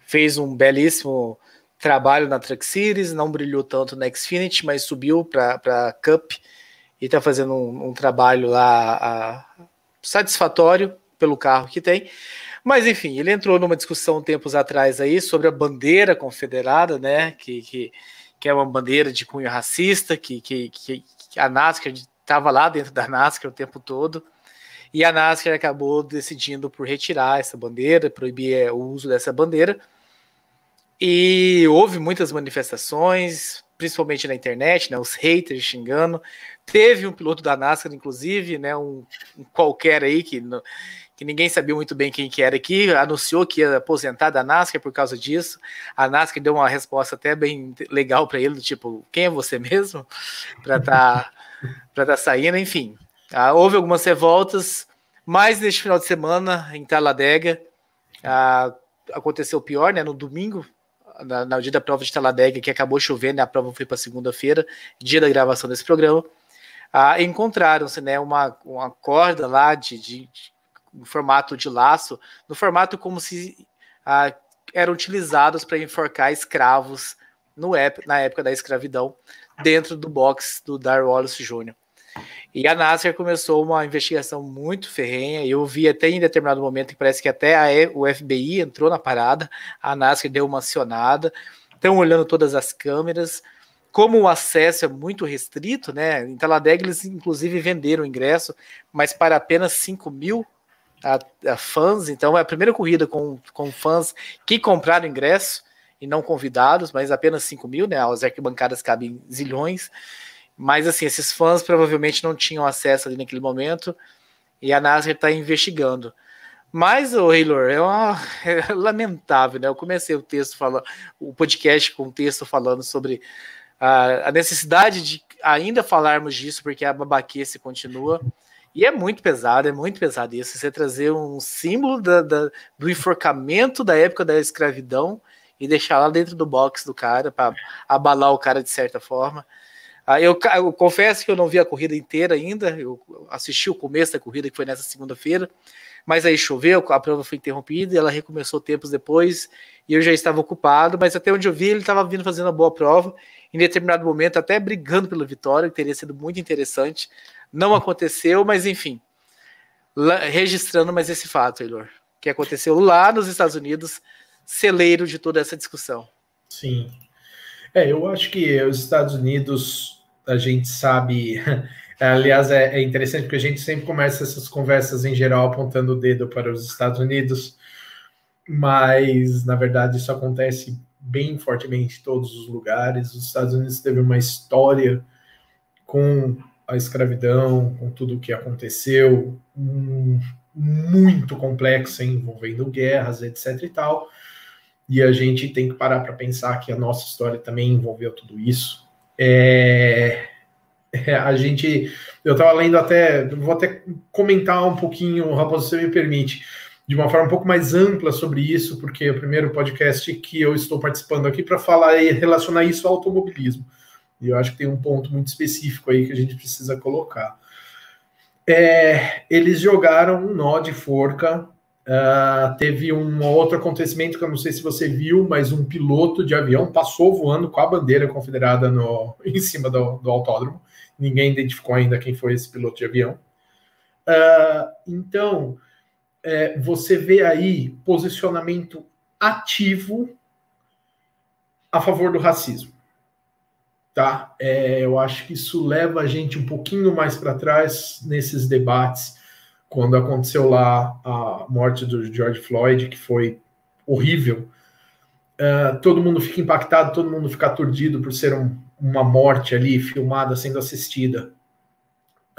Fez um belíssimo trabalho na Truck Series, não brilhou tanto na Xfinity, mas subiu para a Cup e está fazendo um, um, trabalho lá a, satisfatório pelo carro que tem. Mas enfim, ele entrou numa discussão tempos atrás aí sobre a bandeira confederada, né? Que, que, que é uma bandeira de cunho racista, que, que, que a NASCAR estava lá dentro da NASCAR o tempo todo. E a NASCAR acabou decidindo por retirar essa bandeira, proibir é, o uso dessa bandeira. E houve muitas manifestações, principalmente na internet, né, os haters xingando. Teve um piloto da NASCAR, inclusive, né, um, um qualquer aí que, que ninguém sabia muito bem quem que era aqui, anunciou que ia aposentar da NASCAR por causa disso. A NASCAR deu uma resposta até bem legal para ele, do tipo, quem é você mesmo? Para tá, tá saindo, enfim. Ah, houve algumas revoltas, mas neste final de semana, em Taladega, ah, aconteceu pior, né? No domingo, na, na dia da prova de Taladega, que acabou chovendo, a prova foi para segunda-feira, dia da gravação desse programa, ah, encontraram-se né, uma, uma corda lá de, de no formato de laço, no formato como se ah, eram utilizados para enforcar escravos no, na época da escravidão, dentro do box do Dar Wallace Jr. E a NASCAR começou uma investigação muito ferrenha. Eu vi até em determinado momento que parece que até a, o FBI entrou na parada. A NASCAR deu uma acionada. Estão olhando todas as câmeras. Como o acesso é muito restrito, né? Em Talladega eles inclusive venderam o ingresso, mas para apenas 5 mil a, a fãs. Então é a primeira corrida com, com fãs que compraram ingresso e não convidados, mas apenas 5 mil, né? As arquibancadas cabem zilhões. Mas assim, esses fãs provavelmente não tinham acesso ali naquele momento e a NASCAR está investigando. Mas, o Haylor, é, uma, é lamentável, né? Eu comecei o texto falando, o podcast com o texto falando sobre a, a necessidade de ainda falarmos disso, porque a babaquice continua. E é muito pesado, é muito pesado isso. Você trazer um símbolo da, da, do enforcamento da época da escravidão e deixar lá dentro do box do cara para abalar o cara de certa forma. Ah, eu, eu, confesso que eu não vi a corrida inteira ainda, eu assisti o começo da corrida, que foi nessa segunda-feira, mas aí choveu, a prova foi interrompida e ela recomeçou tempos depois, e eu já estava ocupado, mas até onde eu vi, ele estava vindo fazendo uma boa prova, em determinado momento até brigando pela vitória, que teria sido muito interessante. Não aconteceu, mas enfim, lá, registrando mais esse fato, Eilor, que aconteceu lá nos Estados Unidos, celeiro de toda essa discussão. Sim. É, eu acho que os Estados Unidos, a gente sabe. Aliás, é, é, interessante porque a gente sempre começa essas conversas em geral apontando o dedo para os Estados Unidos, mas na verdade isso acontece bem fortemente em todos os lugares. Os Estados Unidos teve uma história com a escravidão, com tudo o que aconteceu, um, muito complexa envolvendo guerras, etc. e tal. E a gente tem que parar para pensar que a nossa história também envolveu tudo isso. É, é, a gente, eu estava lendo até, vou até comentar um pouquinho, Raposo, se você me permite, de uma forma um pouco mais ampla sobre isso, porque é o primeiro podcast que eu estou participando aqui para falar e relacionar isso ao automobilismo. E eu acho que tem um ponto muito específico aí que a gente precisa colocar. É, eles jogaram um nó de forca Uh, teve um outro acontecimento que eu não sei se você viu, mas um piloto de avião passou voando com a bandeira confederada no, em cima do, do autódromo. Ninguém identificou ainda quem foi esse piloto de avião. Uh, então, é, você vê aí posicionamento ativo a favor do racismo. Tá? É, eu acho que isso leva a gente um pouquinho mais para trás nesses debates quando aconteceu lá a morte do George Floyd, que foi horrível, uh, todo mundo fica impactado, todo mundo fica aturdido por ser um, uma morte ali filmada, sendo assistida.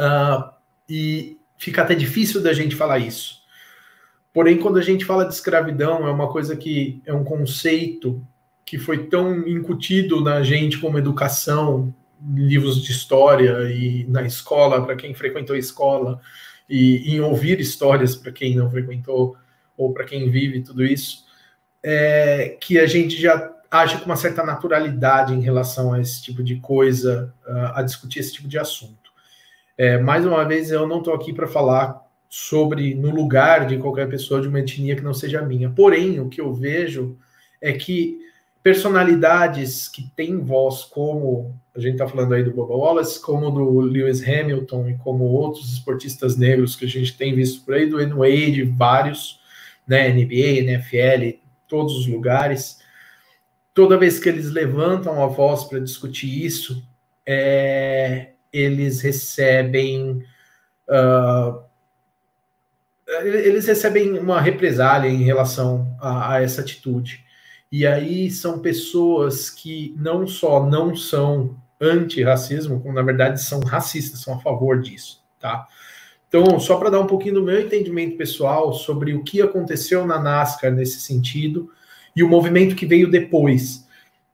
Uh, e fica até difícil da gente falar isso. Porém, quando a gente fala de escravidão, é uma coisa que é um conceito que foi tão incutido na gente como educação, livros de história e na escola, para quem frequentou a escola, e em ouvir histórias para quem não frequentou ou para quem vive tudo isso, é, que a gente já age com uma certa naturalidade em relação a esse tipo de coisa, a discutir esse tipo de assunto. É, mais uma vez, eu não estou aqui para falar sobre no lugar de qualquer pessoa de uma etnia que não seja minha. Porém, o que eu vejo é que personalidades que têm voz, como a gente está falando aí do Bubba Wallace, como do Lewis Hamilton e como outros esportistas negros que a gente tem visto por aí, do N. Wade, vários, né, NBA, NFL, todos os lugares. Toda vez que eles levantam a voz para discutir isso, é, eles recebem uh, eles recebem uma represália em relação a, a essa atitude. E aí são pessoas que não só não são anti-racismo, como na verdade são racistas, são a favor disso, tá? Então, só para dar um pouquinho do meu entendimento pessoal sobre o que aconteceu na NASCAR nesse sentido e o movimento que veio depois,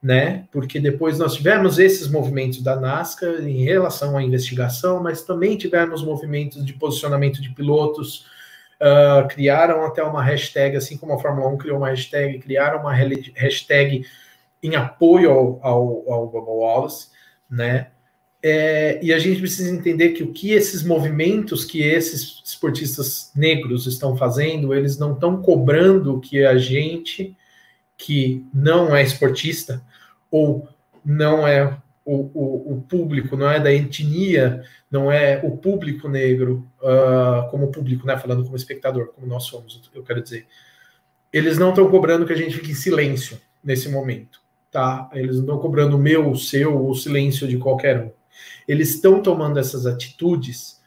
né? Porque depois nós tivemos esses movimentos da NASCAR em relação à investigação, mas também tivemos movimentos de posicionamento de pilotos, uh, criaram até uma hashtag, assim como a Fórmula 1 criou uma hashtag, criaram uma hashtag em apoio ao, ao, ao Bubba Wallace, né? É, e a gente precisa entender que o que esses movimentos que esses esportistas negros estão fazendo, eles não estão cobrando que a gente que não é esportista ou não é o, o, o, público, não é da etnia, não é o público negro uh, como público, né, falando como espectador, como nós somos, eu quero dizer. Eles não estão cobrando que a gente fique em silêncio nesse momento, tá? Eles não estão cobrando o meu, o seu, o silêncio de qualquer um. Eles estão tomando essas atitudes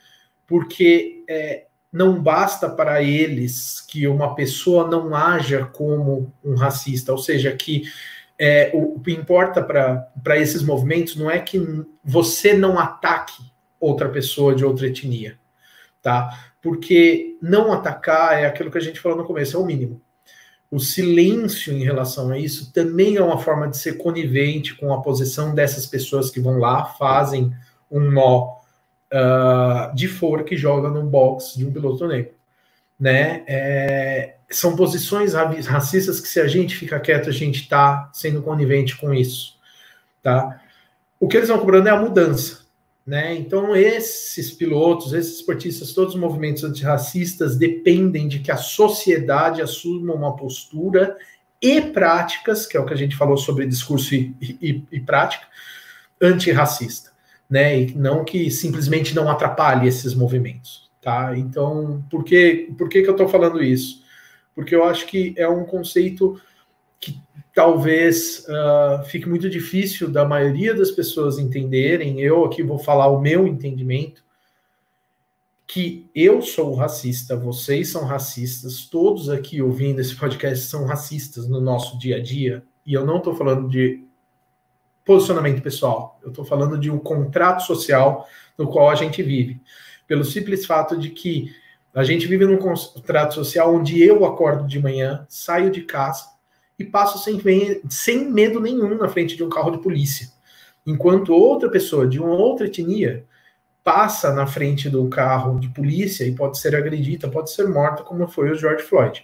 porque é, não basta para eles que uma pessoa não haja como um racista, ou seja, que é, o, o que importa para esses movimentos não é que você não ataque outra pessoa de outra etnia, tá? Porque não atacar é aquilo que a gente falou no começo, é o mínimo. o silêncio em relação a isso também é uma forma de ser conivente com a posição dessas pessoas que vão lá, fazem um nó uh, de forca que joga no box de um piloto negro. Né? É, são posições racistas que, se a gente fica quieto, a gente está sendo conivente com isso. Tá? O que eles estão cobrando é a mudança. Né? Então, esses pilotos, esses esportistas, todos os movimentos antirracistas dependem de que a sociedade assuma uma postura e práticas, que é o que a gente falou sobre discurso e, e, e prática, antirracista, né? E não que simplesmente não atrapalhe esses movimentos, tá? Então, por que, por que, que eu estou falando isso? Porque eu acho que é um conceito que talvez uh, fique muito difícil da maioria das pessoas entenderem. Eu aqui vou falar o meu entendimento, que eu sou racista, vocês são racistas, todos aqui ouvindo esse podcast são racistas no nosso dia a dia. E eu não estou falando de posicionamento pessoal, eu estou falando de um contrato social no qual a gente vive. Pelo simples fato de que a gente vive num contrato social onde eu acordo de manhã, saio de casa, e passo sem, sem medo nenhum na frente de um carro de polícia. Enquanto outra pessoa de uma outra etnia passa na frente do carro de polícia e pode ser agredida, pode ser morta, como foi o George Floyd.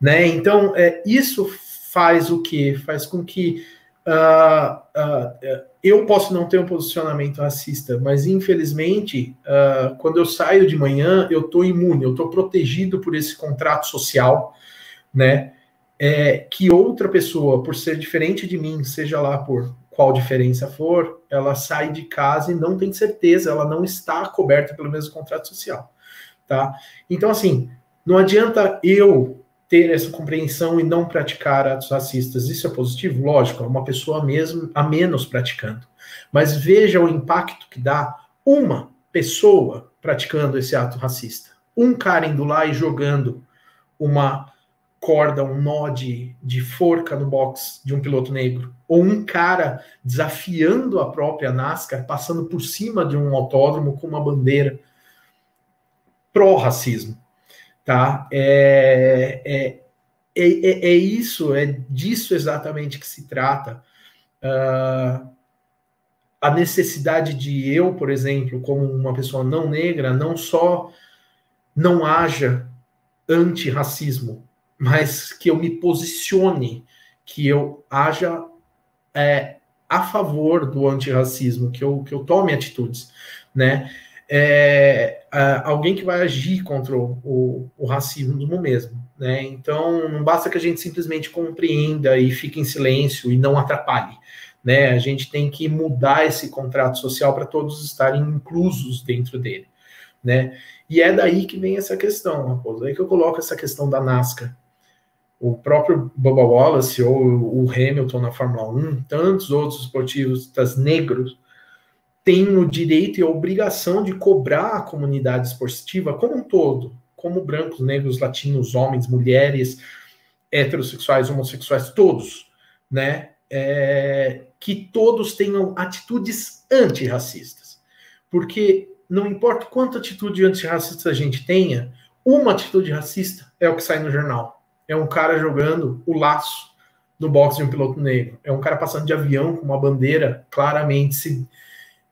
Né? Então, é, isso faz o que? Faz com que uh, uh, eu posso não ter um posicionamento racista, mas infelizmente, uh, quando eu saio de manhã, eu estou imune, eu estou protegido por esse contrato social, né? é, que outra pessoa, por ser diferente de mim, seja lá por qual diferença for, ela sai de casa e não tem certeza, ela não está coberta pelo mesmo contrato social, tá? Então, assim, não adianta eu ter essa compreensão e não praticar atos racistas. Isso é positivo? Lógico, é uma pessoa mesmo a menos praticando. Mas veja o impacto que dá uma pessoa praticando esse ato racista. Um cara indo lá e jogando uma corda, um nó de, de forca no box de um piloto negro, ou um cara desafiando a própria NASCAR, passando por cima de um autódromo com uma bandeira pró-racismo, tá? É, é, é, é, isso, é disso exatamente que se trata. Uh, a necessidade de eu, por exemplo, como uma pessoa não negra, não só não haja antirracismo, mas que eu me posicione, que eu haja é, a favor do antirracismo, que eu, que eu tome atitudes, né? É, alguém que vai agir contra o, o, racismo mesmo, né? Então não basta que a gente simplesmente compreenda e fique em silêncio e não atrapalhe, né? A gente tem que mudar esse contrato social para todos estarem inclusos dentro dele, né? E é daí que vem essa questão, Raposo, é que eu coloco essa questão da NASCAR, o próprio Bubba Wallace ou o Hamilton na Fórmula 1, tantos outros esportistas negros têm o direito e a obrigação de cobrar a comunidade esportiva como um todo, como brancos, negros, latinos, homens, mulheres, heterossexuais, homossexuais, todos, né? É, que todos tenham atitudes antirracistas. Porque não importa quanta atitude antirracista a gente tenha, uma atitude racista é o que sai no jornal é um cara jogando o laço no box de um piloto negro. É um cara passando de avião com uma bandeira claramente se,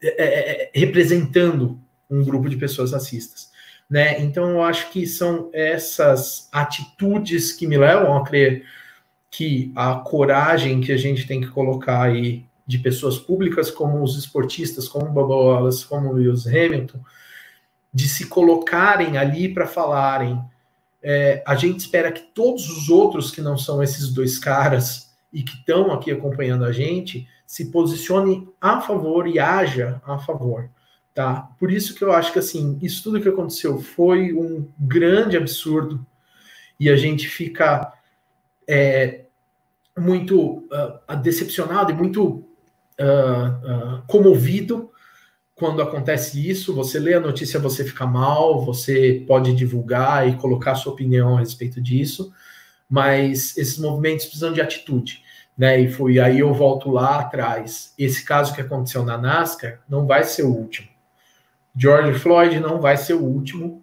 é, é, é, representando um grupo de pessoas racistas. Né? Então eu acho que são essas atitudes que me levam a crer que a coragem que a gente tem que colocar aí de pessoas públicas como os esportistas, como o Bubba Wallace, como o Lewis Hamilton, de se colocarem ali para falarem é, a gente espera que todos os outros que não são esses dois caras e que estão aqui acompanhando a gente se posicionem a favor e haja a favor, tá? Por isso que eu acho que assim isso tudo que aconteceu foi um grande absurdo e a gente fica é, muito uh, decepcionado e muito uh, uh, comovido quando acontece isso, você lê a notícia, você fica mal, você pode divulgar e colocar sua opinião a respeito disso, mas esses movimentos precisam de atitude, né? E foi aí eu volto lá atrás. Esse caso que aconteceu na NASCAR não vai ser o último. George Floyd não vai ser o último.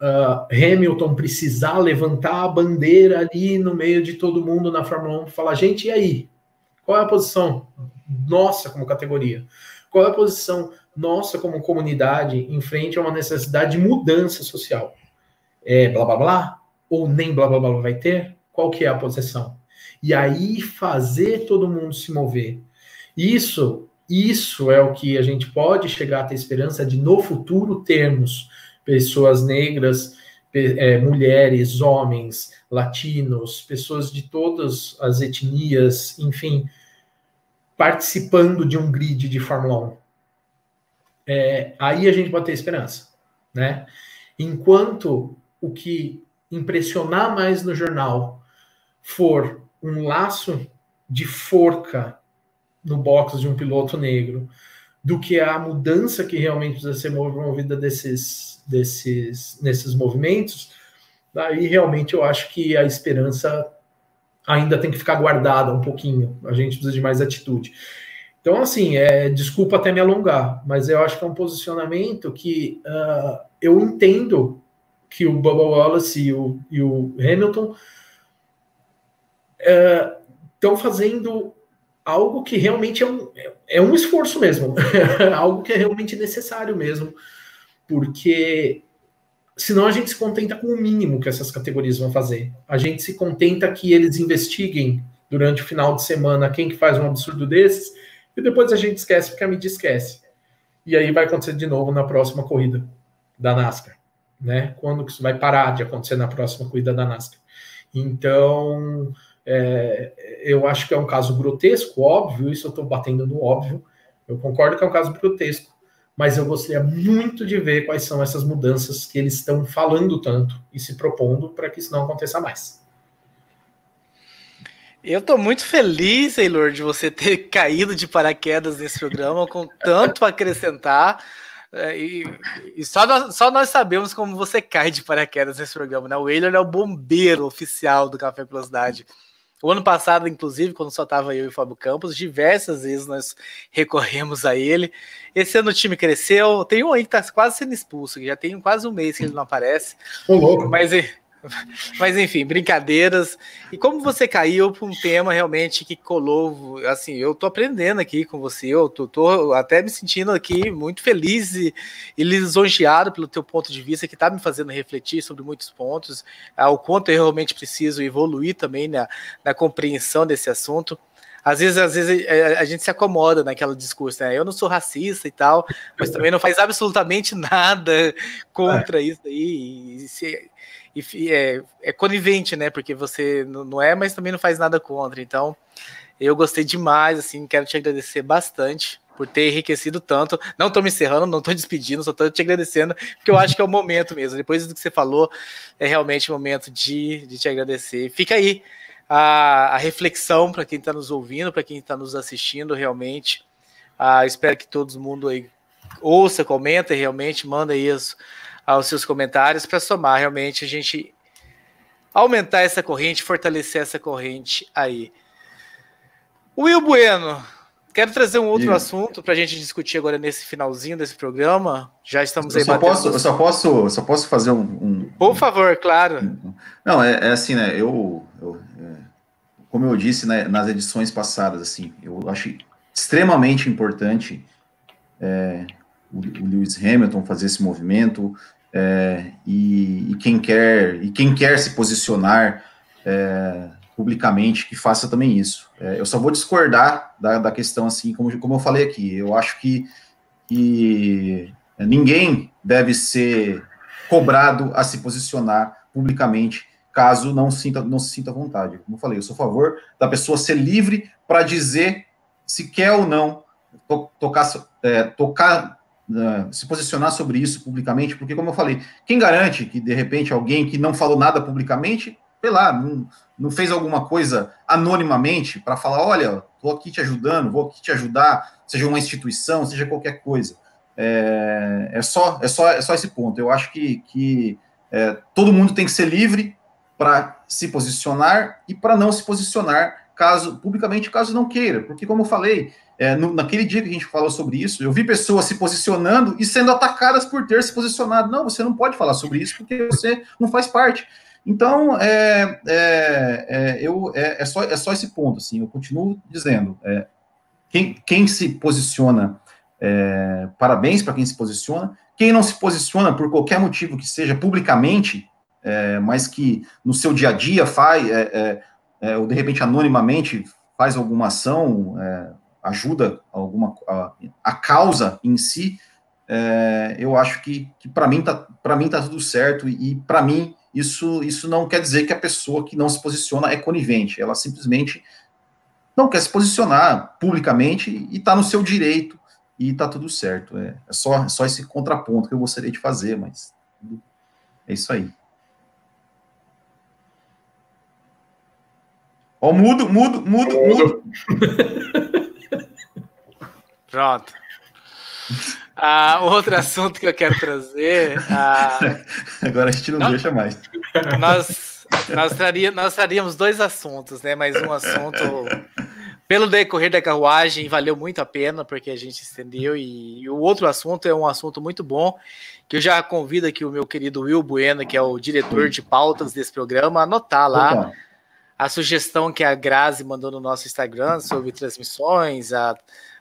uh, Hamilton precisar levantar a bandeira ali no meio de todo mundo na Fórmula 1 e falar, gente, e aí? Qual é a posição nossa como categoria? Qual é a posição nossa como comunidade em frente a uma necessidade de mudança social? É blá blá blá? Ou nem blá blá blá vai ter? Qual que é a posição? E aí fazer todo mundo se mover. Isso, isso é o que a gente pode chegar a ter esperança de no futuro termos pessoas negras, é, mulheres, homens, latinos, pessoas de todas as etnias, enfim, participando de um grid de Fórmula 1. É, aí a gente pode ter esperança, né? Enquanto o que impressionar mais no jornal for um laço de forca no box de um piloto negro, do que a mudança que realmente precisa ser movida desses, desses, nesses movimentos, daí realmente eu acho que a esperança ainda tem que ficar guardada um pouquinho. A gente precisa de mais atitude. Então, assim, é, desculpa até me alongar, mas eu acho que é um posicionamento que uh, eu entendo que o Bubba Wallace e o, e o Hamilton estão uh, fazendo algo que realmente é um, é um esforço mesmo, algo que é realmente necessário mesmo, porque senão a gente se contenta com o mínimo que essas categorias vão fazer. A gente se contenta que eles investiguem durante o final de semana quem que faz um absurdo desses, e depois a gente esquece porque a mídia esquece. E aí vai acontecer de novo na próxima corrida da NASCAR, né? Quando isso vai parar de acontecer na próxima corrida da NASCAR? Então, é, eu acho que é um caso grotesco, óbvio, isso eu estou batendo no óbvio. Eu concordo que é um caso grotesco, mas eu gostaria muito de ver quais são essas mudanças que eles estão falando tanto e se propondo para que isso não aconteça mais. Eu estou muito feliz, Taylor, de você ter caído de paraquedas nesse programa com tanto a acrescentar. É, e, e só, nós, só, nós, sabemos como você cai de paraquedas nesse programa, né? O Whaler é o bombeiro oficial do Café Velocidade. O ano passado, inclusive, quando só estava eu e o Fábio Campos, diversas vezes nós recorremos a ele. Esse ano o time cresceu. Tem um aí que está quase sendo expulso, que já tem quase um mês que ele não aparece. Ô, louco. Mas mas enfim, brincadeiras. E como você caiu para um tema realmente que colou, assim, eu tô aprendendo aqui com você, eu tô, tô até me sentindo aqui muito feliz e, e, lisonjeado pelo teu ponto de vista, que está me fazendo refletir sobre muitos pontos, ao quanto eu realmente preciso evoluir também na, na compreensão desse assunto às vezes, às vezes é, a gente se acomoda naquela discurso, né? Eu não sou racista e tal, mas também não faz absolutamente nada contra é. isso aí. E se, e é, é conivente, né? Porque você não é, mas também não faz nada contra. Então, eu gostei demais, assim, quero te agradecer bastante por ter enriquecido tanto. Não estou me encerrando, não estou despedindo, só estou te agradecendo, porque eu acho que é o momento mesmo. Depois do que você falou, é realmente o momento de, de te agradecer. Fica aí a, a reflexão para quem está nos ouvindo, para quem está nos assistindo, realmente. Ah, espero que todo mundo aí ouça, comenta realmente, manda isso aos seus comentários para somar realmente a gente aumentar essa corrente, fortalecer essa corrente aí. Will Bueno, quero trazer um outro assunto para a gente discutir agora nesse finalzinho desse programa. Já estamos eu aí só posso, Eu só posso, só posso fazer um, um Por favor, claro. Não, é, é assim, né? Eu, eu é, como eu disse né, nas edições passadas, assim, eu acho extremamente importante é, o, o Lewis Hamilton fazer esse movimento é, e, e, quem quer e quem quer se posicionar é, publicamente que faça também isso. É, eu só vou discordar da, da questão assim, como, como eu falei aqui. Eu acho que, que ninguém deve ser cobrado a se posicionar publicamente caso não sinta não se sinta vontade. Como eu falei, eu sou a favor da pessoa ser livre para dizer se quer ou não to, tocar, é, tocar se posicionar sobre isso publicamente, porque, como eu falei, quem garante que, de repente, alguém que não falou nada publicamente, sei lá, não, não fez alguma coisa anonimamente para falar: olha, estou aqui te ajudando, vou aqui te ajudar, seja uma instituição, seja qualquer coisa. É, é, só, é, só, é só esse ponto. Eu acho que, que é, todo mundo tem que ser livre para se posicionar e para não se posicionar caso publicamente caso não queira, porque como eu falei, é, no, naquele dia que a gente falou sobre isso, eu vi pessoas se posicionando e sendo atacadas por ter se posicionado. Não, você não pode falar sobre isso porque você não faz parte. Então, é, é, é eu, é, é, só, é só esse ponto, assim, eu continuo dizendo, é, quem, quem se posiciona, parabéns para quem se posiciona, quem não se posiciona por qualquer motivo que seja publicamente, mas que no seu dia a dia faz, ou de repente anonimamente faz alguma ação, ajuda alguma a, a, causa em si, eu acho que, que para mim tá para mim tá tudo certo e, e para mim isso, isso não quer dizer que a pessoa que não se posiciona é conivente, ela simplesmente não quer se posicionar publicamente e está no seu direito e está tudo certo. É, é, só, é só esse contraponto que eu gostaria de fazer, mas é isso aí. Ó, oh, mudo, mudo, mudo, mudo. Pronto. Ah, outro assunto que eu quero trazer. Ah, Agora a gente não, não deixa mais. Nós, nós, traria, nós traríamos dois assuntos, né? Mas um assunto, pelo decorrer da carruagem, valeu muito a pena, porque a gente estendeu. E, e o outro assunto é um assunto muito bom, que eu já convido aqui o meu querido Will Bueno, que é o diretor de pautas desse programa, a anotar lá. Opa. A sugestão que a Grazi mandou no nosso Instagram sobre transmissões, a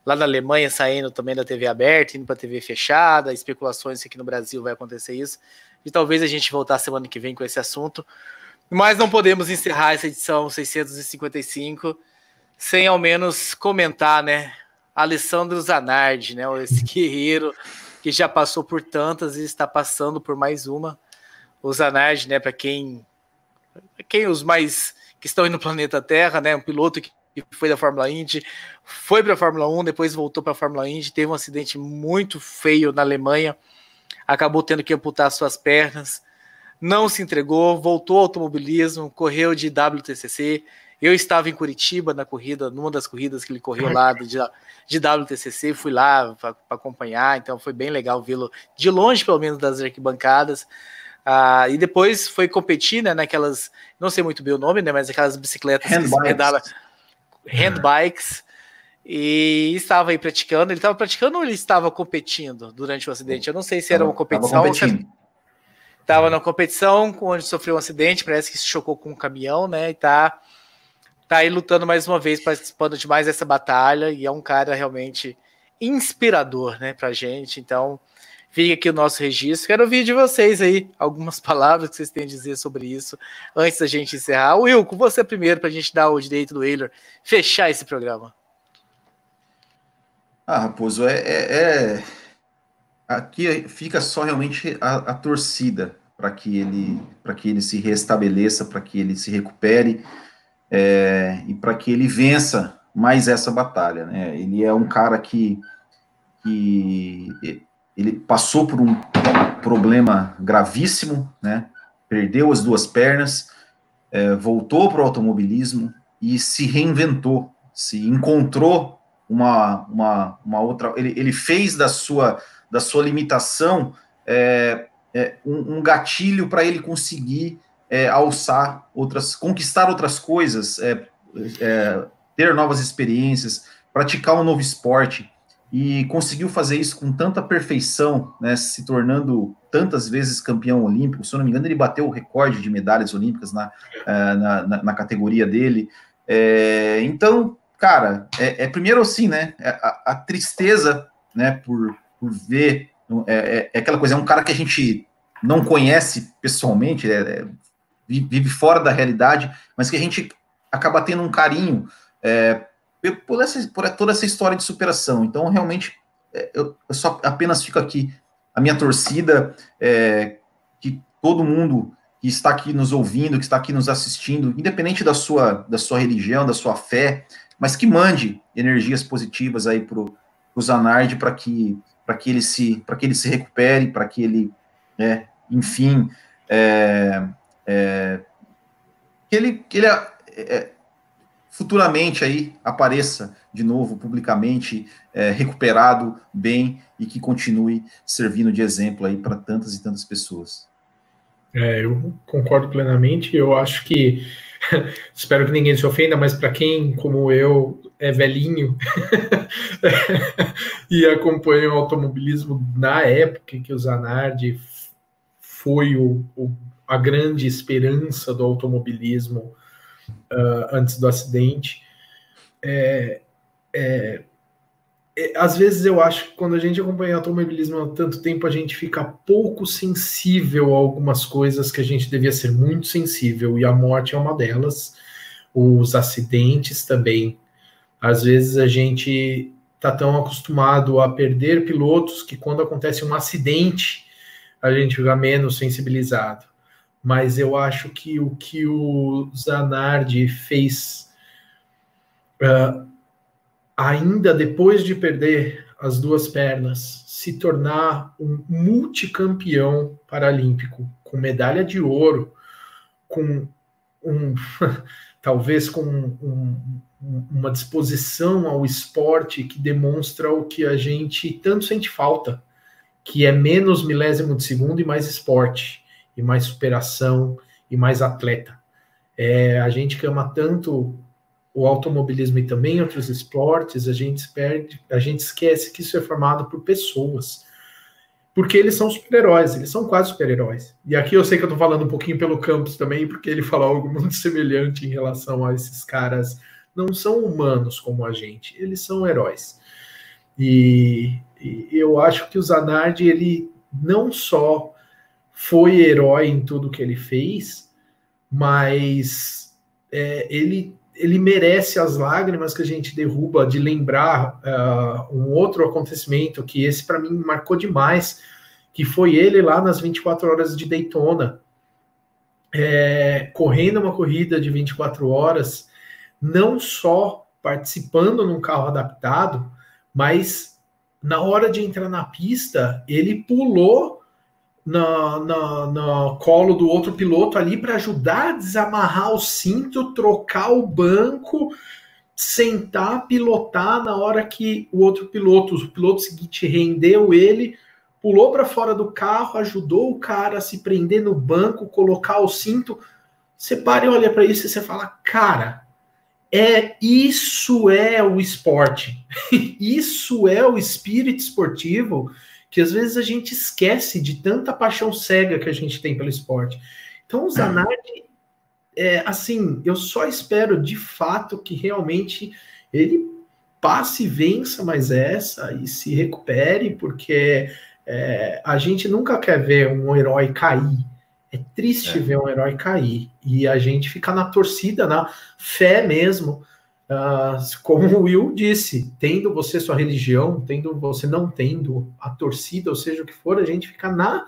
lá na Alemanha saindo também da TV aberta, indo para TV fechada, especulações que aqui no Brasil vai acontecer isso. E talvez a gente voltar semana que vem com esse assunto. Mas não podemos encerrar essa edição 655 sem ao menos comentar, né? Alessandro Zanardi, né? Esse guerreiro que já passou por tantas e está passando por mais uma. O Zanardi, né? Para quem, quem os mais que estão aí no planeta Terra, né? Um piloto que que foi da Fórmula Indy, foi para a Fórmula 1, depois voltou para a Fórmula Indy, teve um acidente muito feio na Alemanha, acabou tendo que amputar suas pernas, não se entregou, voltou ao automobilismo, correu de WTCC. Eu estava em Curitiba na corrida, numa das corridas que ele correu lá de, de WTCC, fui lá para acompanhar, então foi bem legal vê-lo de longe, pelo menos das arquibancadas. Ah, e depois foi competir né, naquelas, não sei muito bem o nome, né, mas aquelas bicicletas que se pedala, handbikes e estava aí praticando. Ele estava praticando ou ele estava competindo durante o acidente? Eu não sei se era uma competição. Estava na competição onde sofreu um acidente, parece que se chocou com um caminhão, né? E tá, tá aí lutando mais uma vez, participando de mais essa batalha. E é um cara realmente inspirador, né, pra gente. Então, fica aqui o nosso registro. Quero ouvir de vocês aí algumas palavras que vocês têm a dizer sobre isso antes da gente encerrar. Will, com você primeiro, para a gente dar o direito do Euler fechar esse programa. Ah, Raposo, é, é, é... aqui fica só realmente a, a torcida para que ele para que ele se restabeleça, para que ele se recupere é, e para que ele vença mais essa batalha. Né? Ele é um cara que, que ele passou por um problema gravíssimo, né? Perdeu as duas pernas, é, voltou para o automobilismo e se reinventou, se encontrou uma, uma, uma outra. Ele, ele fez da sua, da sua limitação é, é, um, um, gatilho para ele conseguir é, alçar outras, conquistar outras coisas, é, é, ter novas experiências, praticar um novo esporte e conseguiu fazer isso com tanta perfeição, né, se tornando tantas vezes campeão olímpico. Se eu não me engano, ele bateu o recorde de medalhas olímpicas na, uh, na, na, na, categoria dele. É, então, cara, é, é, primeiro assim, né, é, a, a tristeza, né, por, por ver, é, é, é, aquela coisa, é um cara que a gente não conhece pessoalmente, é, vive fora da realidade, mas que a gente acaba tendo um carinho por, essa, por toda essa história de superação. Então, realmente, é, eu, só apenas fico aqui, a minha torcida, é, que todo mundo que está aqui nos ouvindo, que está aqui nos assistindo, independente da sua, da sua religião, da sua fé, mas que mande energias positivas aí para o Zanardi para que, que, ele se, que ele se recupere, para que ele, é, enfim, é, é, que ele, que ele é, é futuramente aí apareça de novo publicamente é, recuperado bem e que continue servindo de exemplo aí para tantas e tantas pessoas. É, eu concordo plenamente. Eu acho que espero que ninguém se ofenda, mas para quem, como eu, é velhinho e acompanha o automobilismo na época que o Zanardi foi o, o, a grande esperança do automobilismo uh, antes do acidente, é, é, é, às vezes eu acho que quando a gente acompanha automobilismo há tanto tempo, a gente fica pouco sensível a algumas coisas que a gente devia ser muito sensível, e a morte é uma delas, os acidentes também. Às vezes a gente está tão acostumado a perder pilotos que quando acontece um acidente, a gente fica menos sensibilizado. Mas eu acho que o que o Zanardi fez. Uh, ainda depois de perder as duas pernas, se tornar um multicampeão paralímpico, com medalha de ouro, com um, talvez com um, uma disposição ao esporte que demonstra o que a gente tanto sente falta, que é menos milésimo de segundo e mais esporte, e mais superação, e mais atleta. É, a gente que ama tanto o automobilismo e também outros esportes, a gente perde, a gente esquece que isso é formado por pessoas. Porque eles são super-heróis, eles são quase super-heróis. E aqui eu sei que eu tô falando um pouquinho pelo Campos também, porque ele falou algo muito semelhante em relação a esses caras. Não são humanos como a gente, eles são heróis. E, e eu acho que o Zanardi, ele não só foi herói em tudo que ele fez, mas é, ele ele merece as lágrimas que a gente derruba de lembrar uh, um outro acontecimento que esse para mim marcou demais, que foi ele lá nas 24 horas de Daytona, é, correndo uma corrida de 24 horas, não só participando num carro adaptado, mas na hora de entrar na pista, ele pulou na, na, na colo do outro piloto ali para ajudar a desamarrar o cinto, trocar o banco, sentar, pilotar na hora que o outro piloto, o piloto seguinte rendeu ele, pulou para fora do carro, ajudou o cara a se prender no banco, colocar o cinto. Você para e olha para isso e você fala, cara, é isso é o esporte, isso é o espírito esportivo que às vezes a gente esquece de tanta paixão cega que a gente tem pelo esporte. Então, o Zanardi, é, assim, eu só espero de fato que realmente ele passe e vença mais essa e se recupere, porque é, a gente nunca quer ver um herói cair. É triste é. ver um herói cair. E a gente fica na torcida, na fé mesmo, como o Will disse, tendo você sua religião, tendo você não tendo a torcida, ou seja o que for, a gente fica na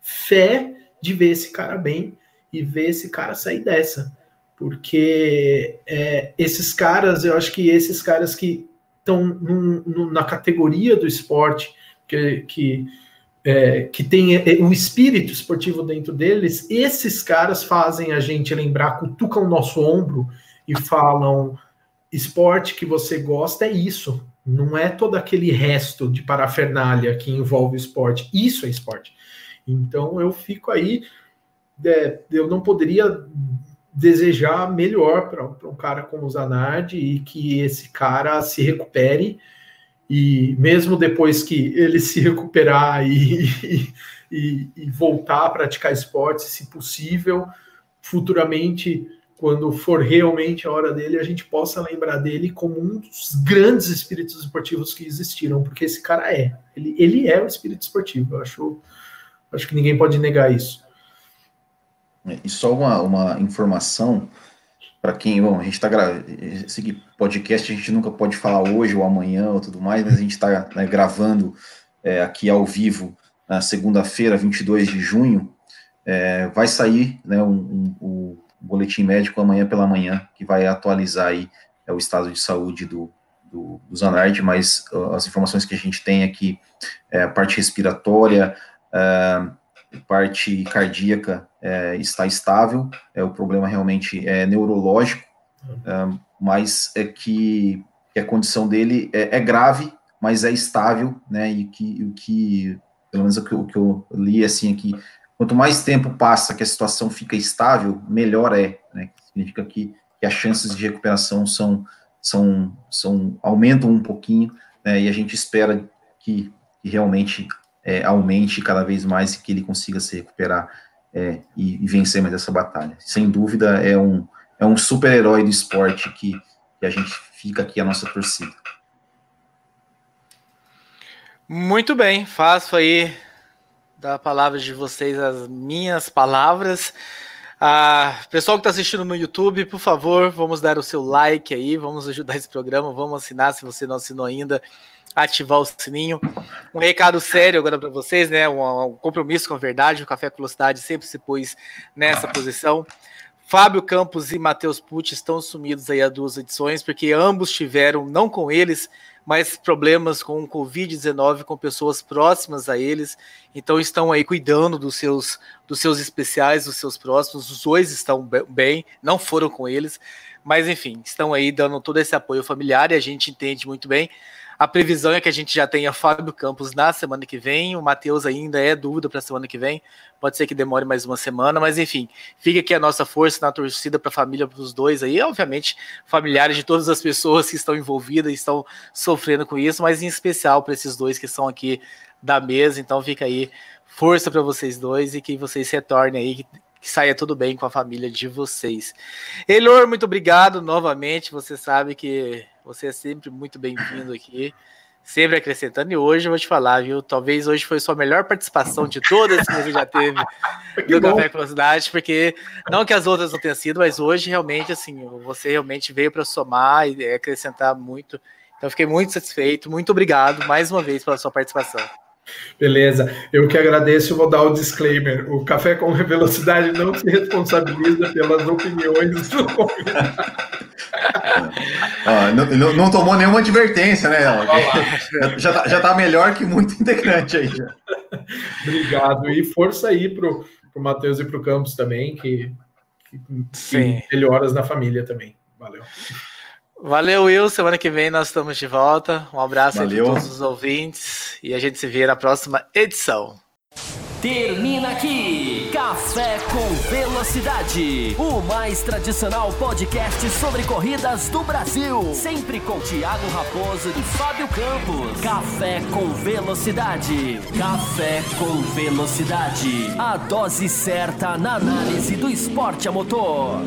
fé de ver esse cara bem e ver esse cara sair dessa. Porque é, esses caras, eu acho que esses caras que estão na categoria do esporte, que, que, é, que tem um espírito esportivo dentro deles, esses caras fazem a gente lembrar, cutucam o nosso ombro e falam esporte que você gosta é isso. Não é todo aquele resto de parafernália que envolve o esporte. Isso é esporte. Então eu fico aí. É, eu não poderia desejar melhor para um cara como o Zanardi e que esse cara se recupere. E mesmo depois que ele se recuperar e, e, e voltar a praticar esporte, se possível, futuramente quando for realmente a hora dele, a gente possa lembrar dele como um dos grandes espíritos esportivos que existiram, porque esse cara é. Ele, ele é o espírito esportivo. Eu acho, acho que ninguém pode negar isso. É, e só uma, uma informação para quem, bom, a gente está gravando, esse podcast a gente nunca pode falar hoje ou amanhã ou tudo mais, mas a gente está né, gravando é, aqui ao vivo na segunda-feira, 22 de junho, é, vai sair né, um, um, boletim médico amanhã pela manhã, que vai atualizar aí é, o estado de saúde do, do, do Zanardi, mas uh, as informações que a gente tem aqui, é, parte respiratória, uh, parte cardíaca é, está estável, é, o problema realmente é neurológico, uh, mas é que, que, a condição dele é, é, grave, mas é estável, né, e que, o que pelo menos o que, o que eu li, assim, aqui, quanto mais tempo passa que a situação fica estável, melhor é, né? significa que, que as chances de recuperação são, são, são aumentam um pouquinho, né, e a gente espera que, que realmente é, aumente cada vez mais e que ele consiga se recuperar é, e, e, vencer mais essa batalha. Sem dúvida, é um, é um super-herói do esporte que, que a gente fica aqui a nossa torcida. Muito bem, faço aí da palavra de vocês as minhas palavras. Ah, pessoal que está assistindo no YouTube, por favor, vamos dar o seu like aí, vamos ajudar esse programa, vamos assinar se você não assinou ainda, ativar o sininho. Um recado sério agora para vocês, né? Um, um, compromisso com a verdade. O Café com Velocidade sempre se pôs nessa posição. Fábio Campos e Matheus Pucci estão sumidos aí há duas edições, porque ambos tiveram, não com eles, mas problemas com o Covid-19 com pessoas próximas a eles. Então estão aí cuidando dos seus, dos seus especiais, dos seus próximos. Os dois estão bem, não foram com eles, mas enfim, estão aí dando todo esse apoio familiar e a gente entende muito bem. A previsão é que a gente já tenha Fábio Campos na semana que vem. O Matheus ainda é dúvida para a semana que vem. Pode ser que demore mais uma semana, mas enfim, fica aqui a nossa força na torcida para a família, para os dois aí. Obviamente, familiares de todas as pessoas que estão envolvidas e estão sofrendo com isso, mas em especial para esses dois que estão aqui da mesa. Então fica aí força para vocês dois e que vocês retornem aí, que saia tudo bem com a família de vocês. Elor, muito obrigado novamente. Você sabe que você é sempre muito bem-vindo aqui. Sempre acrescentando, e hoje eu vou te falar, viu? Talvez hoje foi a sua melhor participação de todas que você já teve no Café com Velocidade, porque não que as outras não tenham sido, mas hoje realmente, assim, você realmente veio para somar e acrescentar muito. Então, fiquei muito satisfeito. Muito obrigado mais uma vez pela sua participação. Beleza, eu que agradeço, vou dar o disclaimer. O Café com Velocidade não se responsabiliza pelas opiniões do convidado. ah, não, não, tomou nenhuma advertência, né? já, tá, já tá melhor que muito integrante aí. Já. Obrigado. E força aí pro, pro Matheus e pro Campos também, que, que, que melhoras na família também. Valeu. Valeu, Will. Semana que vem nós estamos de volta. Um abraço a todos os ouvintes e a gente se vê na próxima edição. Termina aqui Café com Velocidade, o mais tradicional podcast sobre corridas do Brasil. Sempre com Thiago Raposo e Fábio Campos. Café com Velocidade. Café com Velocidade. A dose certa na análise do esporte a motor.